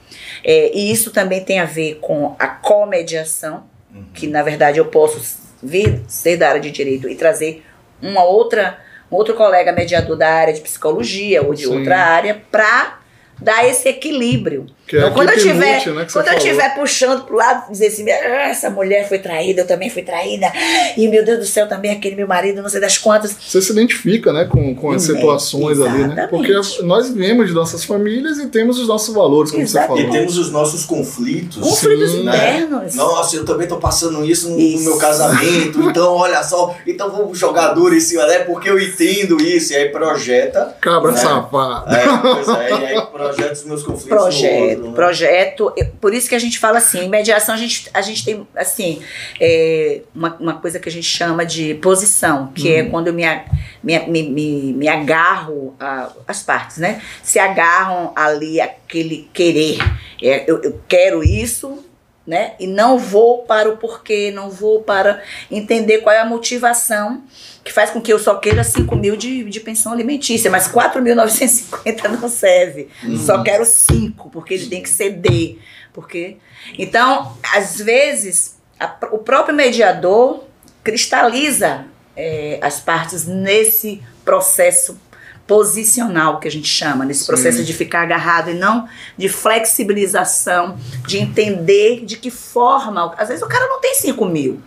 é, e isso também tem a ver com a comediação, Uhum. que na verdade eu posso vir ser da área de direito e trazer uma outra um outro colega mediador da área de psicologia ou de Sim. outra área para dar esse equilíbrio. Que é então, a quando eu tiver, multi, né, que você quando eu estiver puxando pro lado, dizer assim, "Ah, essa mulher foi traída, eu também fui traída, e meu Deus do céu, também aquele meu marido, não sei das quantas. Você se identifica, né, com, com as É, situações ali, né? Porque nós vivemos de nossas famílias e temos os nossos valores, como você Exatamente. falou. E temos os nossos conflitos. Conflitos Sim, né? internos. Nossa, eu também tô passando isso no, Isso. no meu casamento, então olha só, então vamos jogar duro em cima, né? Porque eu entendo isso, e aí projeta. Cabra né? safado. É, pois é, e aí projeta os meus conflitos no projeto. Né? projeto. Por isso que a gente fala assim, em mediação a gente, a gente tem assim é, uma, uma coisa que a gente chama de posição, que é quando eu me, me, me, me, me agarro a- as partes, né? Se agarram ali aquele querer. É, eu, eu quero isso, né? E não vou para o porquê, não vou para entender qual é a motivação que faz com que eu só queira 5 mil de, de pensão alimentícia, mas 4.950 não serve. Só quero 5, porque ele tem que ceder. Porque... Então, às vezes, a- o próprio mediador cristaliza é, as partes nesse processo posicional que a gente chama, nesse Sim. processo de ficar agarrado e não de flexibilização, de entender de que forma. Às vezes o cara não tem 5 mil,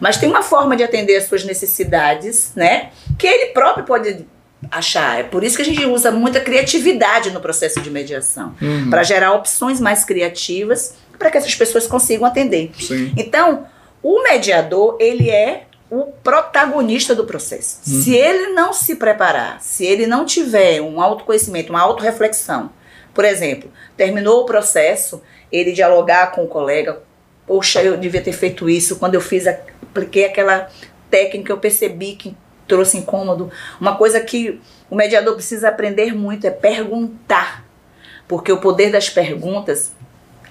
mas tem uma forma de atender as suas necessidades, né? Que ele próprio pode achar. É por isso que a gente usa muita criatividade no processo de mediação Uhum. para gerar opções mais criativas para que essas pessoas consigam atender. Sim. Então, o mediador, ele é o protagonista do processo. Uhum. Se ele não se preparar, se ele não tiver um autoconhecimento, uma autorreflexão, por exemplo, terminou o processo, ele dialogar com o colega, poxa, eu devia ter feito isso. Quando eu fiz, apliquei aquela técnica, eu percebi que trouxe incômodo. Uma coisa que o mediador precisa aprender muito é perguntar. Porque o poder das perguntas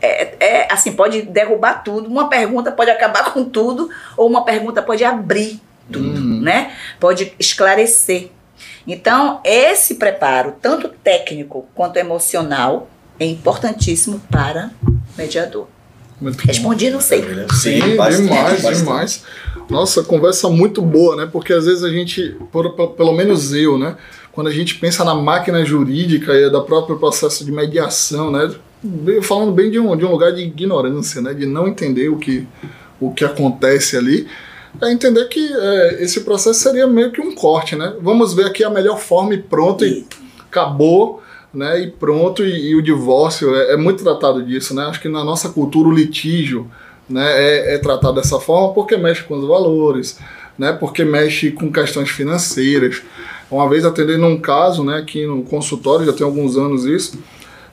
é, é, assim, pode derrubar tudo. Uma pergunta pode acabar com tudo, ou uma pergunta pode abrir tudo, uhum. né? Pode esclarecer. Então, esse preparo, tanto técnico quanto emocional, é importantíssimo para mediador. Muito Respondi, não sei. Sim, Sim bastante, demais, bastante. demais. Nossa, conversa muito boa, né? Porque às vezes a gente, por, pelo menos eu, né? Quando a gente pensa na máquina jurídica e da próprio processo de mediação, né? Falando bem de um, de um lugar de ignorância, né? De não entender o que, o que acontece ali é entender que é, esse processo seria meio que um corte, né? Vamos ver aqui a melhor forma e pronto, e acabou, né? E pronto, e, e o divórcio é, é, muito tratado disso, né? Acho que na nossa cultura o litígio né, é, é tratado dessa forma porque mexe com os valores, né? Porque mexe com questões financeiras. Uma vez atendendo um caso, né, aqui no consultório, já tem alguns anos isso,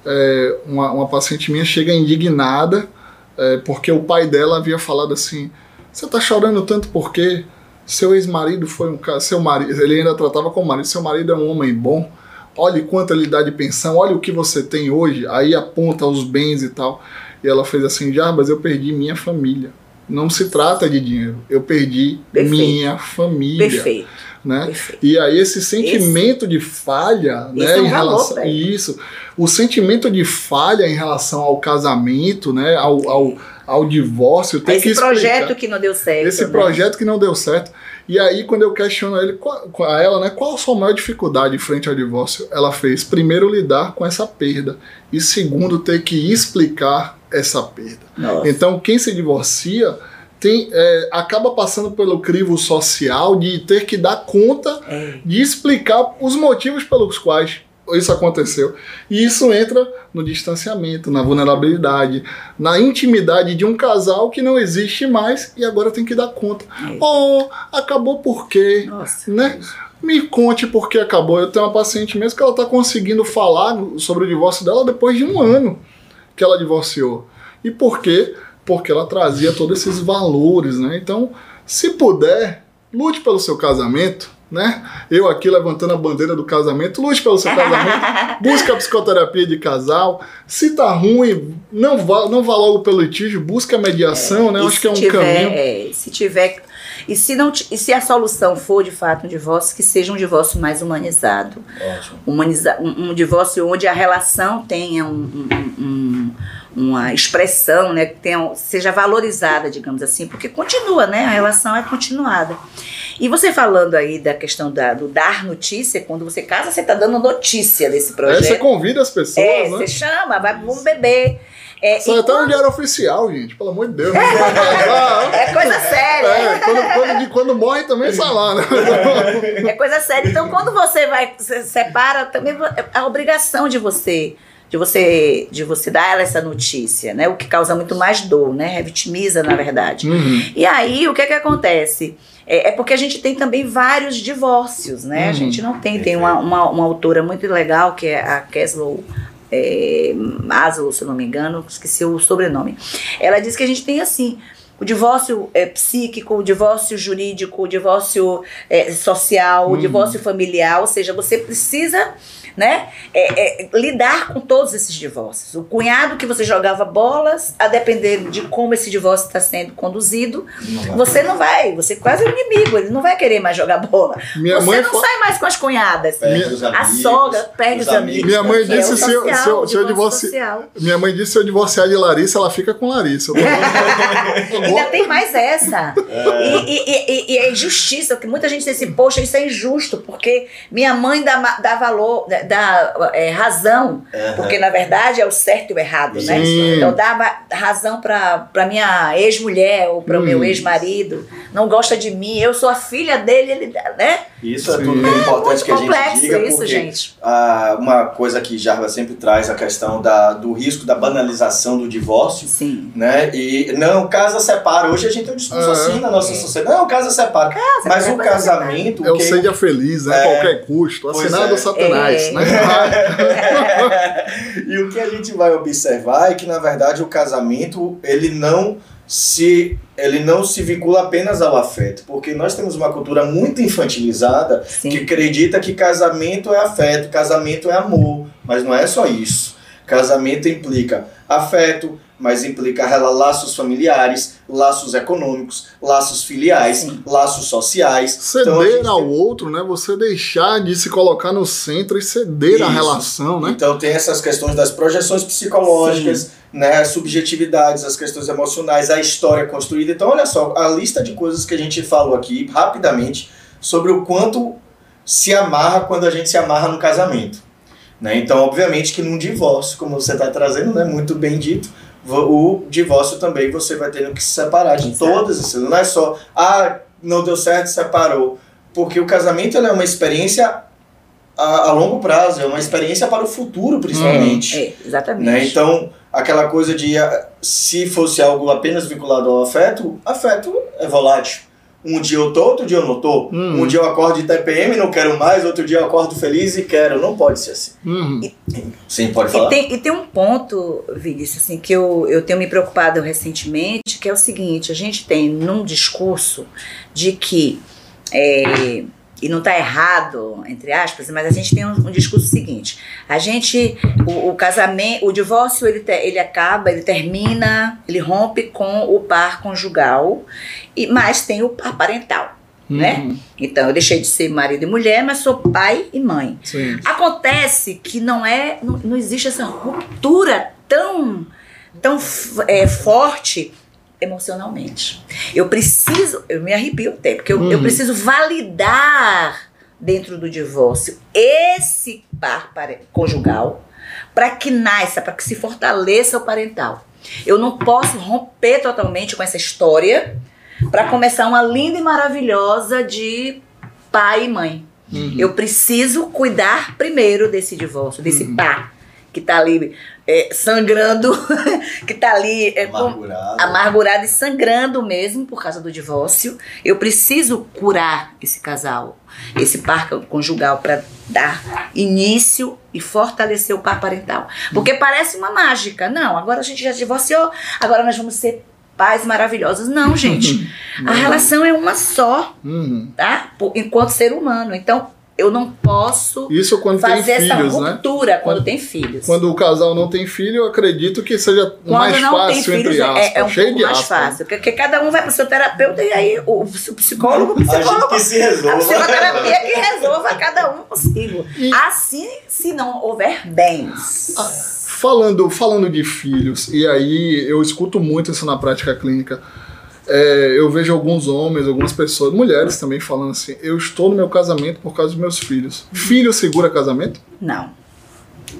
é, uma, uma paciente minha chega indignada é, porque o pai dela havia falado assim você tá chorando tanto porque seu ex-marido foi um cara. Seu marido, ele ainda tratava como marido. Seu marido é um homem bom. Olhe quanto ele dá de pensão. Olha o que você tem hoje. Aí aponta os bens e tal. E ela fez assim: Jarbas, eu perdi minha família. Não se trata de dinheiro. Eu perdi Perfeito. minha família. Perfeito. Né? Perfeito. E aí esse sentimento esse, de falha, né, é um em relação valor, isso, o sentimento de falha em relação ao casamento, né, ao, ao ao divórcio, tem esse que explicar. projeto que não deu certo. Esse né? projeto que não deu certo. E aí, quando eu questiono ele, a ela, né, qual a sua maior dificuldade frente ao divórcio? Ela fez, primeiro, lidar com essa perda. E segundo, ter que explicar essa perda. Nossa. Então, quem se divorcia tem, é, acaba passando pelo crivo social de ter que dar conta é. de explicar os motivos pelos quais isso aconteceu. E isso entra no distanciamento, na vulnerabilidade, na intimidade de um casal que não existe mais e agora tem que dar conta. É. Oh, acabou por quê? Nossa, né? Me conte por que acabou. Eu tenho uma paciente mesmo que ela está conseguindo falar sobre o divórcio dela depois de um ano que ela divorciou. E por quê? Porque ela trazia todos esses valores, né? Então, se puder, lute pelo seu casamento né? Eu aqui levantando a bandeira do casamento, lute pelo seu casamento, busca a psicoterapia de casal. Se tá ruim, não vá, não vá logo pelo litígio, busca a mediação, é, né? Acho que é um tiver, caminho. É, se tiver e se, não, e se a solução for de fato um divórcio, que seja um divórcio mais humanizado. Humaniza, um, um divórcio onde a relação tenha um, um, uma expressão, né, que tenha, seja valorizada, digamos assim, porque continua, né? A relação é continuada. E você falando aí da questão da, do dar notícia, quando você casa, você está dando notícia desse projeto. É, você convida as pessoas, é, né? Você chama, vai, vamos beber. É, Só até quando... no diário oficial, gente, pelo amor de Deus. é coisa séria. É, quando, quando, quando, morre também sai lá, né? É coisa séria. Então, quando você vai, você separa, também é a obrigação de você de você de você dar ela essa notícia, né? O que causa muito mais dor, né? Revitimiza, na verdade. Uhum. E aí, o que é que acontece? É, é, porque a gente tem também vários divórcios, né? Uhum. A gente não tem. Tem uma, uma, uma, autora muito legal, que é a Keslow é, Maslow, se eu não me engano, esqueci o sobrenome. Ela diz que a gente tem assim o divórcio é, psíquico, o divórcio jurídico, o divórcio é, social, uhum. o divórcio familiar, ou seja, você precisa né? É, é, lidar com todos esses divórcios. O cunhado que você jogava bolas, a depender de como esse divórcio está sendo conduzido, não você não vai, você é quase é um inimigo, ele não vai querer mais jogar bola. Minha você não sai mais com as cunhadas. Perde a sogra perde os, os amigos. Minha mãe disse: é se, eu, se, eu, se eu divorciar. Minha mãe disse: se eu divorciar de Larissa, ela fica com Larissa. Ainda tem mais essa. É. E, e, e, e, é injustiça, que muita gente diz assim: poxa, isso é injusto, porque minha mãe dá, dá valor dar é, razão, uhum. porque na verdade é o certo e o errado, né? Então dava razão para minha ex-mulher ou para o hum. meu ex-marido, não gosta de mim, eu sou a filha dele, ele, né? Isso é tudo muito importante é que a gente diga, isso, porque gente. Ah, uma coisa que Jarva sempre traz a questão da, do risco da banalização do divórcio, Sim. né? E não, casa separa. Hoje a gente tem um discurso é. assim na nossa sociedade, não, casa separa. Casa, Mas o casamento... É o seja feliz, né? A é. qualquer custo, assinado é. Satanás, é. Né? e o que a gente vai observar é que, na verdade, o casamento, ele não se ele não se vincula apenas ao afeto, porque nós temos uma cultura muito infantilizada Sim. que acredita que casamento é afeto, casamento é amor, mas não é só isso. Casamento implica afeto, mas implica laços familiares, laços econômicos, laços filiais, Sim. laços sociais. Ceder Então, a gente ao tem- outro, né? Você deixar de se colocar no centro e ceder à Isso. relação, né? Então tem essas questões das projeções psicológicas, né, as subjetividades, as questões emocionais, a história construída. Então olha só, a lista de coisas que a gente falou aqui rapidamente sobre o quanto se amarra quando a gente se amarra no casamento. Né? Então, obviamente que num divórcio, como você está trazendo, né, muito bem dito, o divórcio também você vai tendo que se separar de Exato. todas essas. Não é só, ah, não deu certo, separou. Porque o casamento é uma experiência a, a longo prazo, é uma experiência para o futuro, principalmente. É, exatamente. Né? Então, aquela coisa de ah, se fosse algo apenas vinculado ao afeto, afeto é volátil. Um dia eu tô, outro dia eu não tô. Hum. Um dia eu acordo de TPM e não quero mais, outro dia eu acordo feliz e quero. Não pode ser assim. Uhum. Sim, pode E falar. tem, e tem um ponto, Vinícius, assim, que eu, eu tenho me preocupado recentemente, que é o seguinte, a gente tem num discurso de que, é, e não está errado, entre aspas, mas a gente tem um, um discurso seguinte, a gente, o, o casamento, o divórcio, ele, te- ele acaba, ele termina, ele rompe com o par conjugal, e, mas tem o par parental, né? Uhum. Então, eu deixei de ser marido e mulher, mas sou pai e mãe. Sim. Acontece que não é, não, não existe essa ruptura tão, tão é, forte emocionalmente. Eu preciso, eu me arrepio até, porque eu, eu Uhum. preciso validar dentro do divórcio esse par conjugal para que nasça, para que se fortaleça o parental. Eu não posso romper totalmente com essa história para começar uma linda e maravilhosa de pai e mãe. Uhum. Eu preciso cuidar primeiro desse divórcio, desse Uhum. par que tá ali é, sangrando, que tá ali é, com- Amargurado. e sangrando mesmo por causa do divórcio. Eu preciso curar esse casal, esse par conjugal para dar início e fortalecer o par parental. Porque parece uma mágica. Não, agora a gente já divorciou, agora nós vamos ser pais maravilhosos. Não, gente. A relação é uma só, Uhum. tá? Enquanto ser humano. Então, eu não posso Isso quando tem fazer essa filhos, né? ruptura quando, Quando- tem filhos. Quando o casal não tem filho, eu acredito que seja Quando mais não tem fácil, filhos, entre aspas. é, é um cheio pouco de mais aspas. fácil. Porque cada um vai pro seu terapeuta e aí o psicólogo, o A gente psicólogo, que se a resolva. psicoterapia que resolva cada um consigo. E- Assim, se não houver bens. Ah, Falando, falando de filhos, e aí eu escuto muito isso na prática clínica. É, eu vejo alguns homens, algumas pessoas, mulheres também falando assim: eu estou no meu casamento por causa dos meus filhos. Filho segura casamento? Não.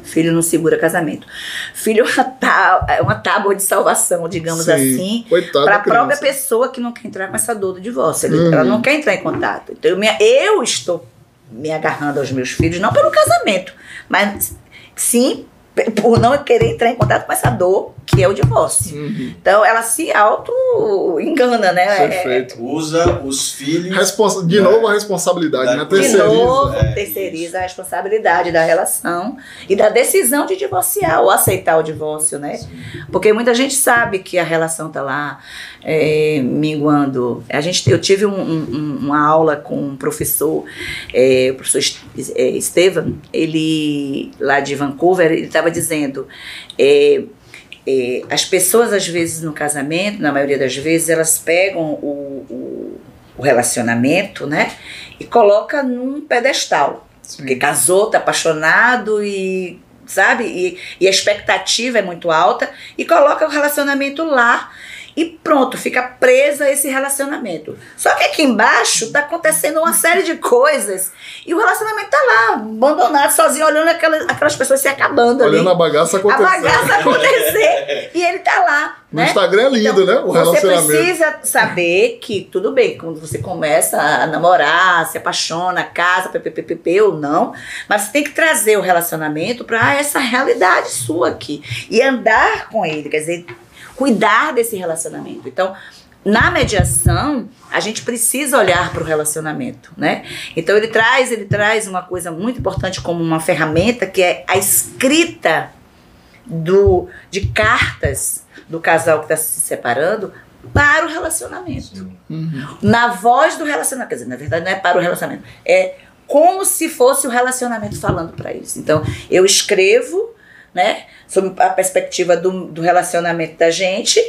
Filho não segura casamento. Filho é uma, tá- é uma tábua de salvação, digamos Sim. assim, para a própria pessoa que não quer entrar com essa dor do divórcio. Uhum. Ela não quer entrar em contato. Então, eu, me- eu estou me agarrando aos meus filhos, não pelo casamento, mas sim por não querer entrar em contato com essa dor que é o divórcio. Uhum. Então, ela se auto-engana, né? É- Perfeito. Usa os filhos. Responsa- de É. novo a responsabilidade, Da- né? de De Terceiriza. novo, É, terceiriza a responsabilidade da relação e da decisão de divorciar ou aceitar o divórcio, né? Porque muita gente sabe que a relação tá lá é, minguando. A gente, eu tive um- um- uma aula com um professor, é, o professor Es- é, Estevam, ele lá de Vancouver, ele estava dizendo. é, é, as pessoas, às vezes, no casamento, na maioria das vezes, elas pegam o, o, o relacionamento, né? E coloca num pedestal. Porque casou, tá apaixonado e, sabe? E, e a expectativa é muito alta e coloca o relacionamento lá e pronto, fica presa a esse relacionamento. Só que aqui embaixo tá acontecendo uma série de coisas e o relacionamento tá lá, abandonado, sozinho, olhando aquelas, aquelas pessoas se acabando Olhando ali. a bagaça A acontecer. bagaça acontecer e ele tá lá, No né? Instagram é lindo, Então, né? O Você relacionamento. precisa saber que tudo bem, quando você começa a namorar, se apaixona, casa, ppp ou não, mas você tem que trazer o relacionamento para essa realidade sua aqui e andar com ele, quer dizer, cuidar desse relacionamento. Então, na mediação, a gente precisa olhar para o relacionamento, né? Então ele traz, ele traz uma coisa muito importante como uma ferramenta que é a escrita do, de cartas do casal que está se separando para o relacionamento. Na voz do relacionamento. Quer dizer, na verdade, não é para o relacionamento. É como se fosse o relacionamento falando para isso. Então, eu escrevo, né, sob a perspectiva do, do relacionamento da gente.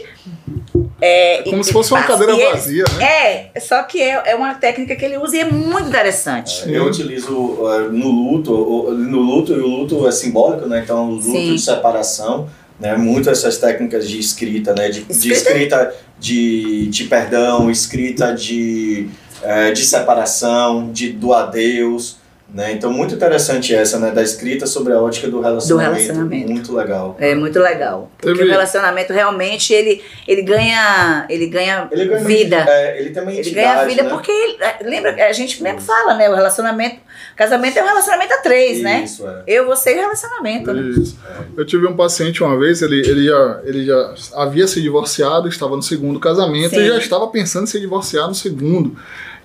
É, Como e- se fosse uma cadeira ele- vazia, né? É, só que é, é uma técnica que ele usa e é muito interessante. Eu utilizo uh, no luto, no luto, e o luto é simbólico, né? Então, o luto Sim. de separação, né? Muito essas técnicas de escrita, né? De, de Escrita? escrita de, de perdão, escrita de, eh, de separação, de do adeus, né? Então, muito interessante essa, né? Da escrita sobre a ótica do relacionamento. relacionamento. Muito legal. É muito legal. Porque Teve- o relacionamento realmente ele, ele ganha, ele ganha, Ele ganha vida. é, ele tem uma Ele ganha vida né? porque ele, é, lembra, a gente mesmo fala, né? O relacionamento, casamento é um relacionamento a três, né? Isso, é. Eu, você e o relacionamento. né? Isso. Eu tive um paciente uma vez, ele, ele, já, ele já havia se divorciado, estava no segundo casamento Sim. e já estava pensando em se divorciar no segundo.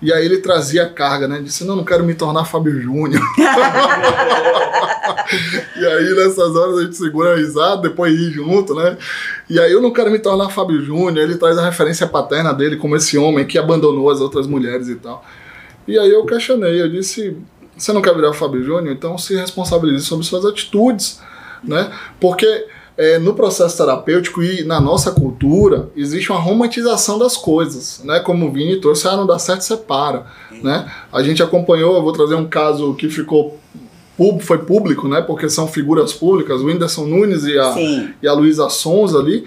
E aí ele trazia a carga, né? Disse, não, não quero me tornar Fábio Júnior. e aí nessas horas a gente segura a risada, depois ri junto, né? E aí eu não quero me tornar Fábio Júnior, ele traz a referência paterna dele como esse homem que abandonou as outras mulheres e tal. E aí eu questionei, eu disse, você não quer virar o Fábio Júnior? Então se responsabilize sobre suas atitudes, né? Porque é, no processo terapêutico e na nossa cultura existe uma romantização das coisas, né? Como o Vini trouxe, ah, não dá certo, separa, né? A gente acompanhou, eu vou trazer um caso que ficou foi público, né? Porque são figuras públicas, o Whindersson Nunes e a, Sim. e a Luísa Sons ali.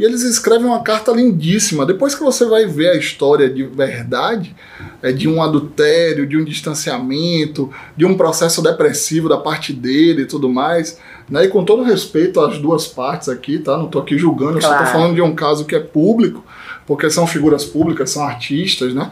E eles escrevem uma carta lindíssima. Depois que você vai ver a história de verdade, é de um adultério, de um distanciamento, de um processo depressivo da parte dele e tudo mais. Né? E com todo respeito às duas partes aqui, tá? Não tô aqui julgando, eu só tô Claro. falando de um caso que é público, porque são figuras públicas, são artistas, né?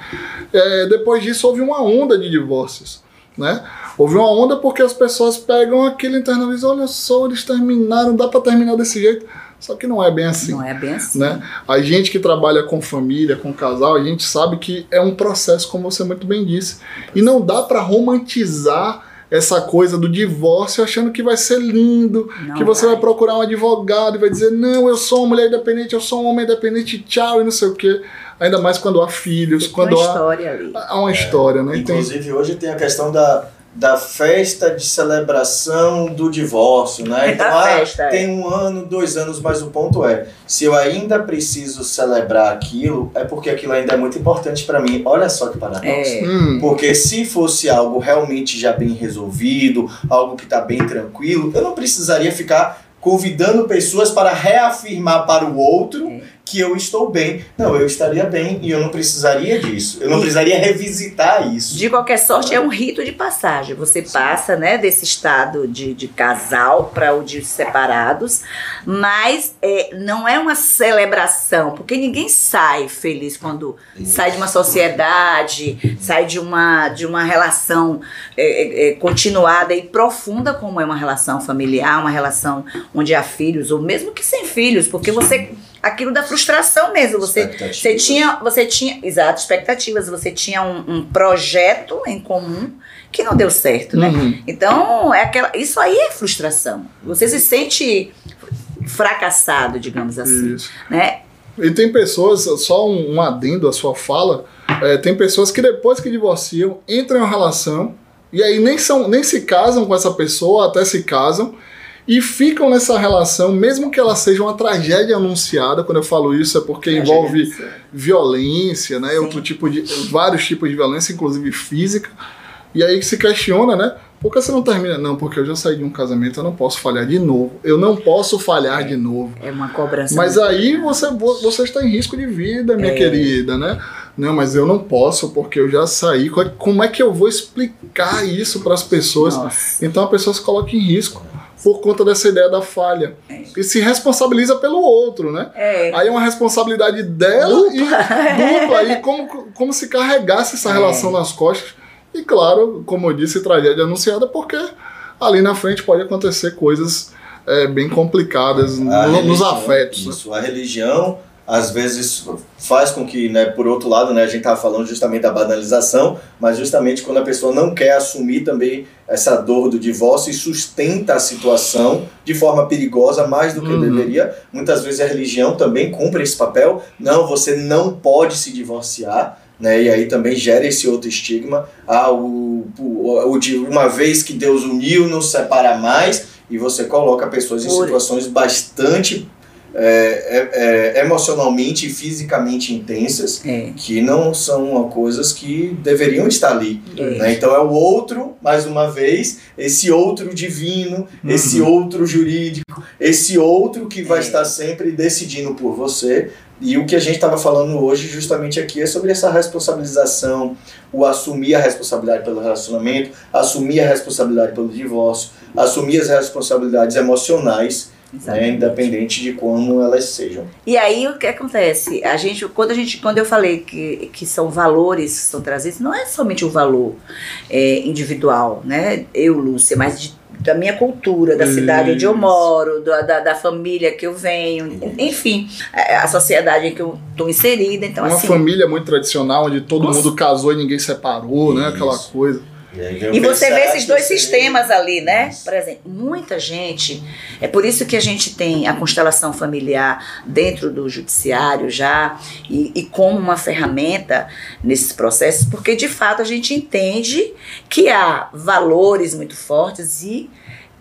É, depois disso houve uma onda de divórcios. Né? Houve uma onda porque as pessoas pegam aquilo e internalizam, olha só, eles terminaram, dá para terminar desse jeito. Só que não é bem assim. Não é bem assim. Né? A gente que trabalha com família, com casal, a gente sabe que é um processo, como você muito bem disse. E não dá para romantizar essa coisa do divórcio achando que vai ser lindo, Não que você vai. vai. procurar um advogado e vai dizer: não, eu sou uma mulher independente, eu sou um homem independente, tchau, e não sei o quê. Ainda mais quando há filhos, Tem quando uma há, história ali. há uma história, né? Então, Inclusive, hoje tem a questão da, da festa de celebração do divórcio, né? Então, Da ah, festa, é. tem um ano, dois anos, mas o ponto é, se eu ainda preciso celebrar aquilo, é porque aquilo ainda é muito importante para mim. Olha só que paradoxo. É. hum, Porque se fosse algo realmente já bem resolvido, algo que está bem tranquilo, eu não precisaria ficar convidando pessoas para reafirmar para o outro É. que eu estou bem. Não, eu estaria bem e eu não precisaria disso. Eu não E- precisaria revisitar isso. De qualquer sorte, é um rito de passagem. Você passa né, desse estado de, de casal para o de separados, mas é, não é uma celebração, porque ninguém sai feliz quando sai de uma sociedade, sai de uma, de uma relação é, é, é, continuada e profunda, como é uma relação familiar, uma relação onde há filhos, ou mesmo que sem filhos, porque você. Aquilo da frustração mesmo. Você, você tinha, você tinha, exato, expectativas. Você tinha um, um projeto em comum que não deu certo, né? uhum. Então, é aquela, isso aí é frustração. Você se sente fracassado, digamos assim, Isso. né? E tem pessoas, só um, um adendo à sua fala, é, tem pessoas que depois que divorciam, entram em uma relação e aí nem, são, nem se casam com essa pessoa, até se casam, e ficam nessa relação, mesmo que ela seja uma tragédia anunciada, quando eu falo isso é porque envolve violência, né? Sim. Outro tipo de. vários tipos de violência, inclusive física. E aí se questiona, né? Por que você não termina? Não, porque eu já saí de um casamento, eu não posso falhar de novo. Eu não posso falhar de novo. É uma cobrança. Mas aí você, você está em risco de vida, minha É. querida, né? Não, mas eu não posso porque eu já saí. Co- Como é que eu vou explicar isso para as pessoas? Nossa. Então a pessoa se coloca em risco por conta dessa ideia da falha. E se responsabiliza pelo outro, né? É. Aí é uma responsabilidade dela e dupla. E como, como se carregasse essa É. relação nas costas. E claro, como eu disse, tragédia anunciada, porque ali na frente pode acontecer coisas é, bem complicadas no- nos religião- afetos. né? Isso, a religião às vezes faz com que, né, por outro lado, né, a gente estava falando justamente da banalização, mas justamente quando a pessoa não quer assumir também essa dor do divórcio e sustenta a situação de forma perigosa mais do que uhum. deveria, muitas vezes a religião também cumpre esse papel. Não, você não pode se divorciar. Né, e aí também gera esse outro estigma. Ah, o, o, o de uma vez que Deus uniu, não separa mais, e você coloca pessoas em situações bastante é, é, é, emocionalmente e fisicamente intensas, é. que não são coisas que deveriam estar ali. É. Né? Então é o outro, mais uma vez, esse outro divino, uhum. esse outro jurídico, esse outro que vai estar sempre decidindo por você. E o que a gente estava falando hoje, justamente aqui, é sobre essa responsabilização, o assumir a responsabilidade pelo relacionamento, assumir a responsabilidade pelo divórcio, assumir as responsabilidades emocionais né, independente de como elas sejam. E aí o que acontece? A gente, quando a gente, quando eu falei que, que são valores que são trazidos, não é somente o valor é, individual, né? Eu, Lúcia, mas de, da minha cultura, da cidade onde eu moro, da, da, da, família que eu venho, enfim, a sociedade em que eu estou inserida. Então, Uma assim, família muito tradicional, onde todo nossa. mundo casou e ninguém separou, Isso. né? Aquela coisa. E você vê esses dois sistemas ali, né? Por exemplo, muita gente. É por isso que a gente tem a constelação familiar dentro do judiciário já e, e como uma ferramenta nesses processos, porque de fato a gente entende que há valores muito fortes e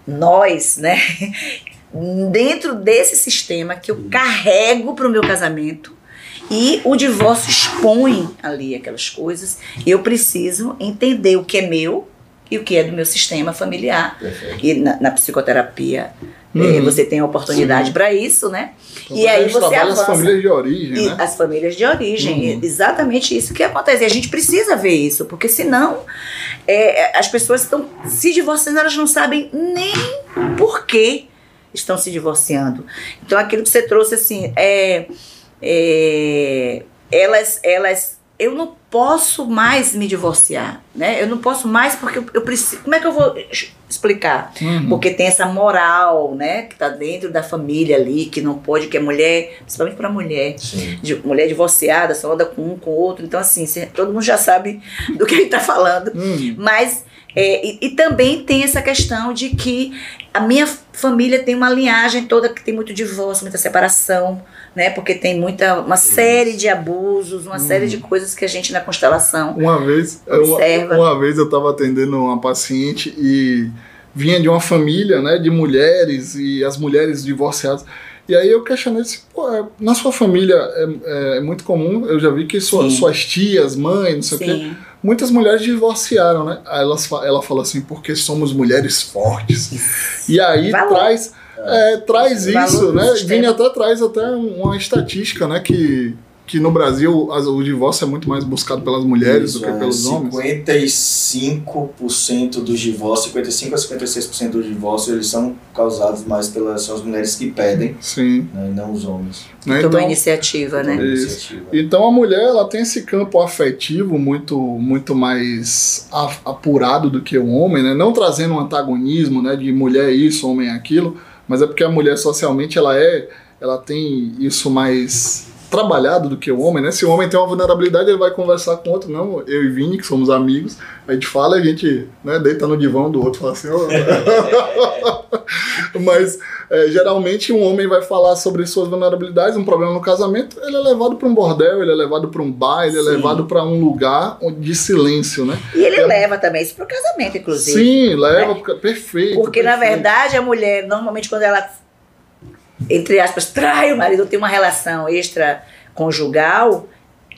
nós, né? Dentro desse sistema que eu carrego para o meu casamento, e o divórcio expõe ali aquelas coisas. Eu preciso entender o que é meu e o que é do meu sistema familiar. Perfeito. E na, na psicoterapia eh, uhum. você tem a oportunidade para isso, né? Então, e aí você avança. as famílias de origem, né? As famílias de origem, uhum. exatamente isso que acontece. E a gente precisa ver isso, porque senão é, as pessoas estão se divorciando, elas não sabem nem por que estão se divorciando. Então aquilo que você trouxe assim é é, elas, elas, eu não posso mais me divorciar, né? Eu não posso mais porque eu, eu preciso. Como é que eu vou explicar? Uhum. Porque tem essa moral, né, que tá dentro da família ali, que não pode, que é mulher, principalmente para mulher, de, mulher divorciada, só anda com um com o outro. Então assim, todo mundo já sabe do que ele tá falando, uhum. mas é, e, e, também tem essa questão de que a minha família tem uma linhagem toda que tem muito divórcio, muita separação, né? Porque tem muita uma série de abusos, uma hum. série de coisas que a gente na constelação uma vez observa. Uma, uma vez eu estava atendendo uma paciente e vinha de uma família, né, de mulheres e as mulheres divorciadas. E aí eu questionei, pô, é, na sua família é, é, é, muito comum, eu já vi que sua, suas tias, mães, não sei Sim. o quê, muitas mulheres divorciaram, né? Aí ela, ela falou assim, porque somos mulheres fortes. E aí Valor. traz é, traz isso, né? Vini até traz até uma estatística, né? Que, que no Brasil o divórcio é muito mais buscado pelas mulheres isso, do que pelos é, homens. 55% dos divórcios, 55 a 56% dos divórcios, eles são causados mais pelas são as mulheres que pedem, Sim. Né, e não os homens. Né? Então, uma iniciativa, né? Iniciativa. Então a mulher ela tem esse campo afetivo muito muito mais apurado do que o homem, né? Não trazendo um antagonismo, né? De mulher isso, homem aquilo, mas é porque a mulher socialmente ela é, ela tem isso mais trabalhado do que o homem, né? Se o homem tem uma vulnerabilidade, ele vai conversar com outro, não, eu e Vini, que somos amigos, a gente fala e a gente né, deita no divã do outro, fala assim, oh. mas é, geralmente um homem vai falar sobre suas vulnerabilidades, um problema no casamento, ele é levado para um bordel, ele é levado para um bar, ele é Sim. levado para um lugar de silêncio, né? E ele é... leva também isso para o casamento, inclusive. Sim, leva, né? perfeito. Porque perfeito. na verdade a mulher, normalmente quando ela entre aspas, trai o marido, tem uma relação extraconjugal,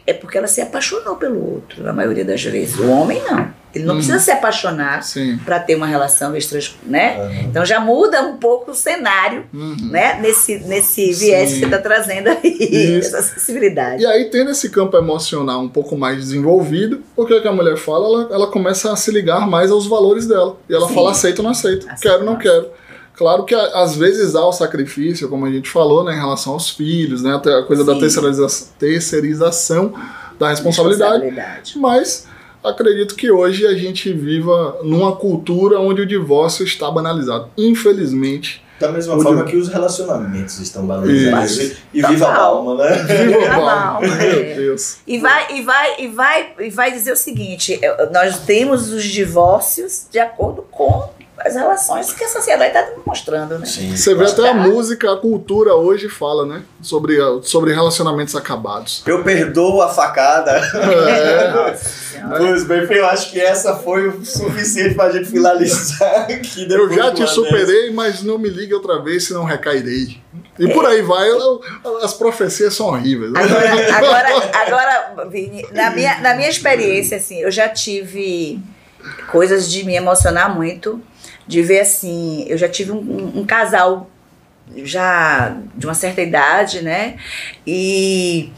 é porque ela se apaixonou pelo outro, na maioria das vezes. O homem não. Ele não uhum. precisa se apaixonar para ter uma relação extra, né? Uhum. Então já muda um pouco o cenário, uhum. né? Nesse, nesse viés Sim. que você está trazendo aí, essa sensibilidade. E aí, tendo esse campo emocional um pouco mais desenvolvido, o que, é que a mulher fala? Ela, ela começa a se ligar mais aos valores dela. E ela Sim. fala, aceito ou não aceito, aceito quero ou não quero. Claro que às vezes há o sacrifício, como a gente falou, né, em relação aos filhos, né, a coisa Sim. da terceirização, terceirização da responsabilidade, responsabilidade, mas acredito que hoje a gente viva numa cultura onde o divórcio está banalizado. Infelizmente, Da mesma O forma de- que os relacionamentos estão. Isso. E, e viva a alma, né? Viva o mal. bom, Meu é. Deus. E vai, e vai, e vai, e vai dizer o seguinte: nós temos os divórcios de acordo com as relações que a sociedade está mostrando, né? Sim. Você vê até a música, a cultura hoje fala, né? Sobre, sobre relacionamentos acabados. Eu perdoo a facada. É. Pois bem, eu acho que essa foi o suficiente pra gente finalizar aqui Eu já te superei, mas não me ligue outra vez, senão recairei. E por aí vai, as profecias são horríveis. né? Agora, agora, agora Vini, na minha, na minha experiência, assim, eu já tive coisas de me emocionar muito, de ver assim, eu já tive um, um- casal já de uma certa idade, né? E,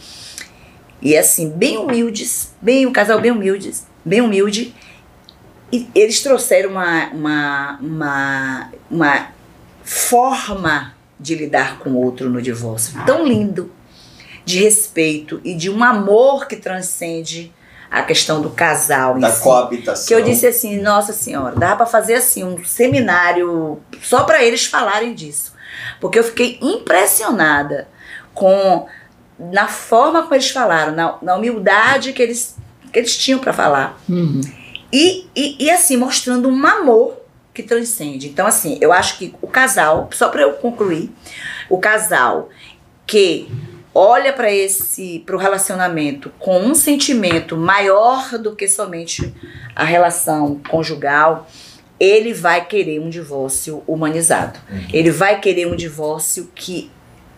e assim, bem humildes, bem, um casal bem humildes, bem humilde. E eles trouxeram uma, uma, uma, uma forma de lidar com o outro no divórcio tão lindo, de respeito e de um amor que transcende a questão do casal Da si. coabitação. Que eu disse assim, nossa senhora, dava para fazer assim um seminário só para eles falarem disso. Porque eu fiquei impressionada com na forma como eles falaram, na, na humildade que eles, que eles tinham para falar. Uhum. E, e, e assim, mostrando um amor que transcende. Então, assim, eu acho que o casal, só para eu concluir, o casal que olha para esse para o relacionamento com um sentimento maior do que somente a relação conjugal, ele vai querer um divórcio humanizado. Ele vai querer um divórcio que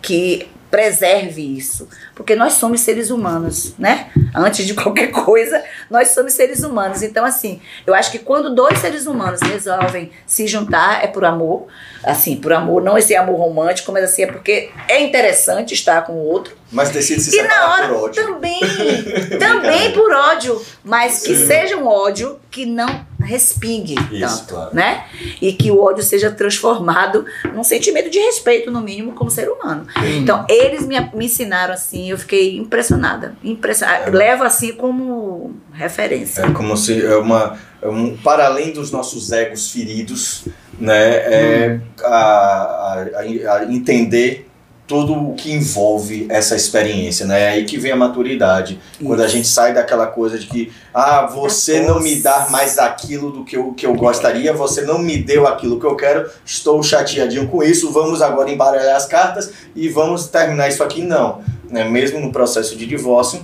que preserve isso, porque nós somos seres humanos, né? Antes de qualquer coisa, nós somos seres humanos. Então, assim, eu acho que quando dois seres humanos resolvem se juntar, é por amor, assim, por amor, não esse amor romântico, mas assim, é porque é interessante estar com o outro. Mas decide se E na separar hora por ódio. também, também por ódio, mas que Sim. seja um ódio que não respingue Isso, tanto, claro. né? E que o ódio seja transformado num sentimento de respeito, no mínimo, como ser humano. Então, eles me, me ensinaram assim, eu fiquei impressionada. impressionada. É. Levo assim como referência. É como se é uma é um para além dos nossos egos feridos, né? É a, a, a- a entender tudo o que envolve essa experiência, né? É aí que vem a maturidade. Quando a Isso. gente sai daquela coisa de que ah, você não me dá mais aquilo do que eu, que eu gostaria, você não me deu aquilo que eu quero, estou chateadinho com isso, vamos agora embaralhar as cartas e vamos terminar isso aqui. Não. Né? Mesmo no processo de divórcio,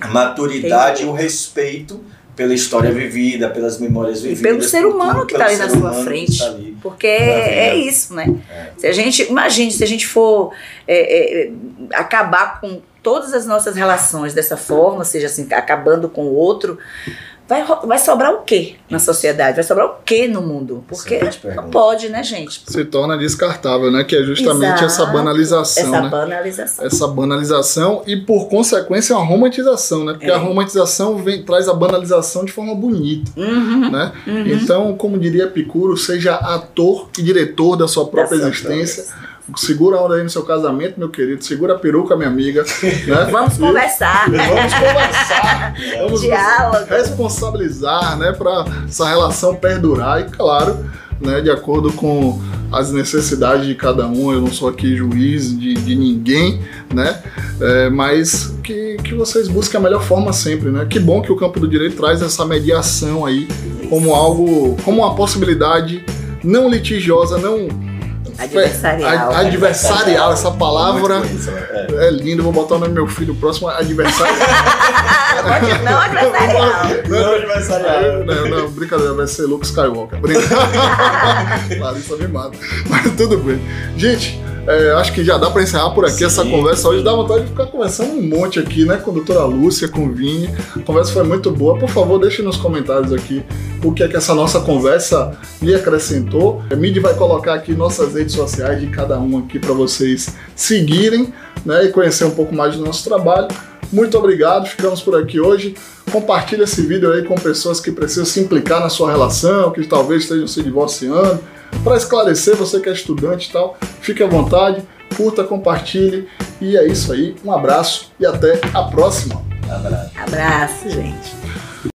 a maturidade e o respeito pela história vivida, pelas memórias E vividas. pelo ser humano tudo, que está ali na sua frente. ali. Porque é, vida. isso, né? É. Se a gente, imagine, se a gente for é, é, acabar com todas as nossas relações dessa forma, seja assim, acabando com o outro, vai, vai sobrar o quê na sociedade? Vai sobrar o quê no mundo? Porque Excelente não pode, né, gente? Se torna descartável, né? Que é justamente essa Exato. banalização, Essa né? banalização. essa banalização e por consequência uma romantização, né? Porque É. a romantização vem, traz a banalização de forma bonita, Uhum, né? uhum. Então, como diria Epicuro, seja ator e diretor da sua própria Da sua existência. Segura a onda aí no seu casamento, meu querido. Segura a peruca, minha amiga. Né? Vamos conversar. Vamos conversar. Vamos Diálogo. responsabilizar, né? Para essa relação perdurar e, claro, né? De acordo com as necessidades de cada um. Eu não sou aqui juiz de, de ninguém, né? É, mas que, que vocês busquem a melhor forma sempre, né? Que bom que o campo do direito traz essa mediação aí como algo, como uma possibilidade não litigiosa, não Adversarial. Ad- adversarial, essa palavra bonito, né? É. é linda. Vou botar o nome do meu filho próximo adversário. Não adversarial. Não adversarial. Não, não, brincadeira, vai ser Luke Skywalker. Brincadeira. Larissa me mata. Mas tudo bem. Gente, é, acho que já dá pra encerrar por aqui Sim. essa conversa. Hoje dá vontade de ficar conversando um monte aqui, né? Com a doutora Lúcia, com o Vini. A conversa foi muito boa. Por favor, deixe nos comentários aqui o que é que essa nossa conversa lhe acrescentou. A Mid vai colocar aqui nossas redes sociais de cada um aqui para vocês seguirem né, e conhecer um pouco mais do nosso trabalho. Muito obrigado, ficamos por aqui hoje. Compartilhe esse vídeo aí com pessoas que precisam se implicar na sua relação, que talvez estejam se divorciando. Para esclarecer, você que é estudante e tal, fique à vontade, curta, compartilhe. E é isso aí, um abraço e até a próxima. Abraço. Abraço, gente.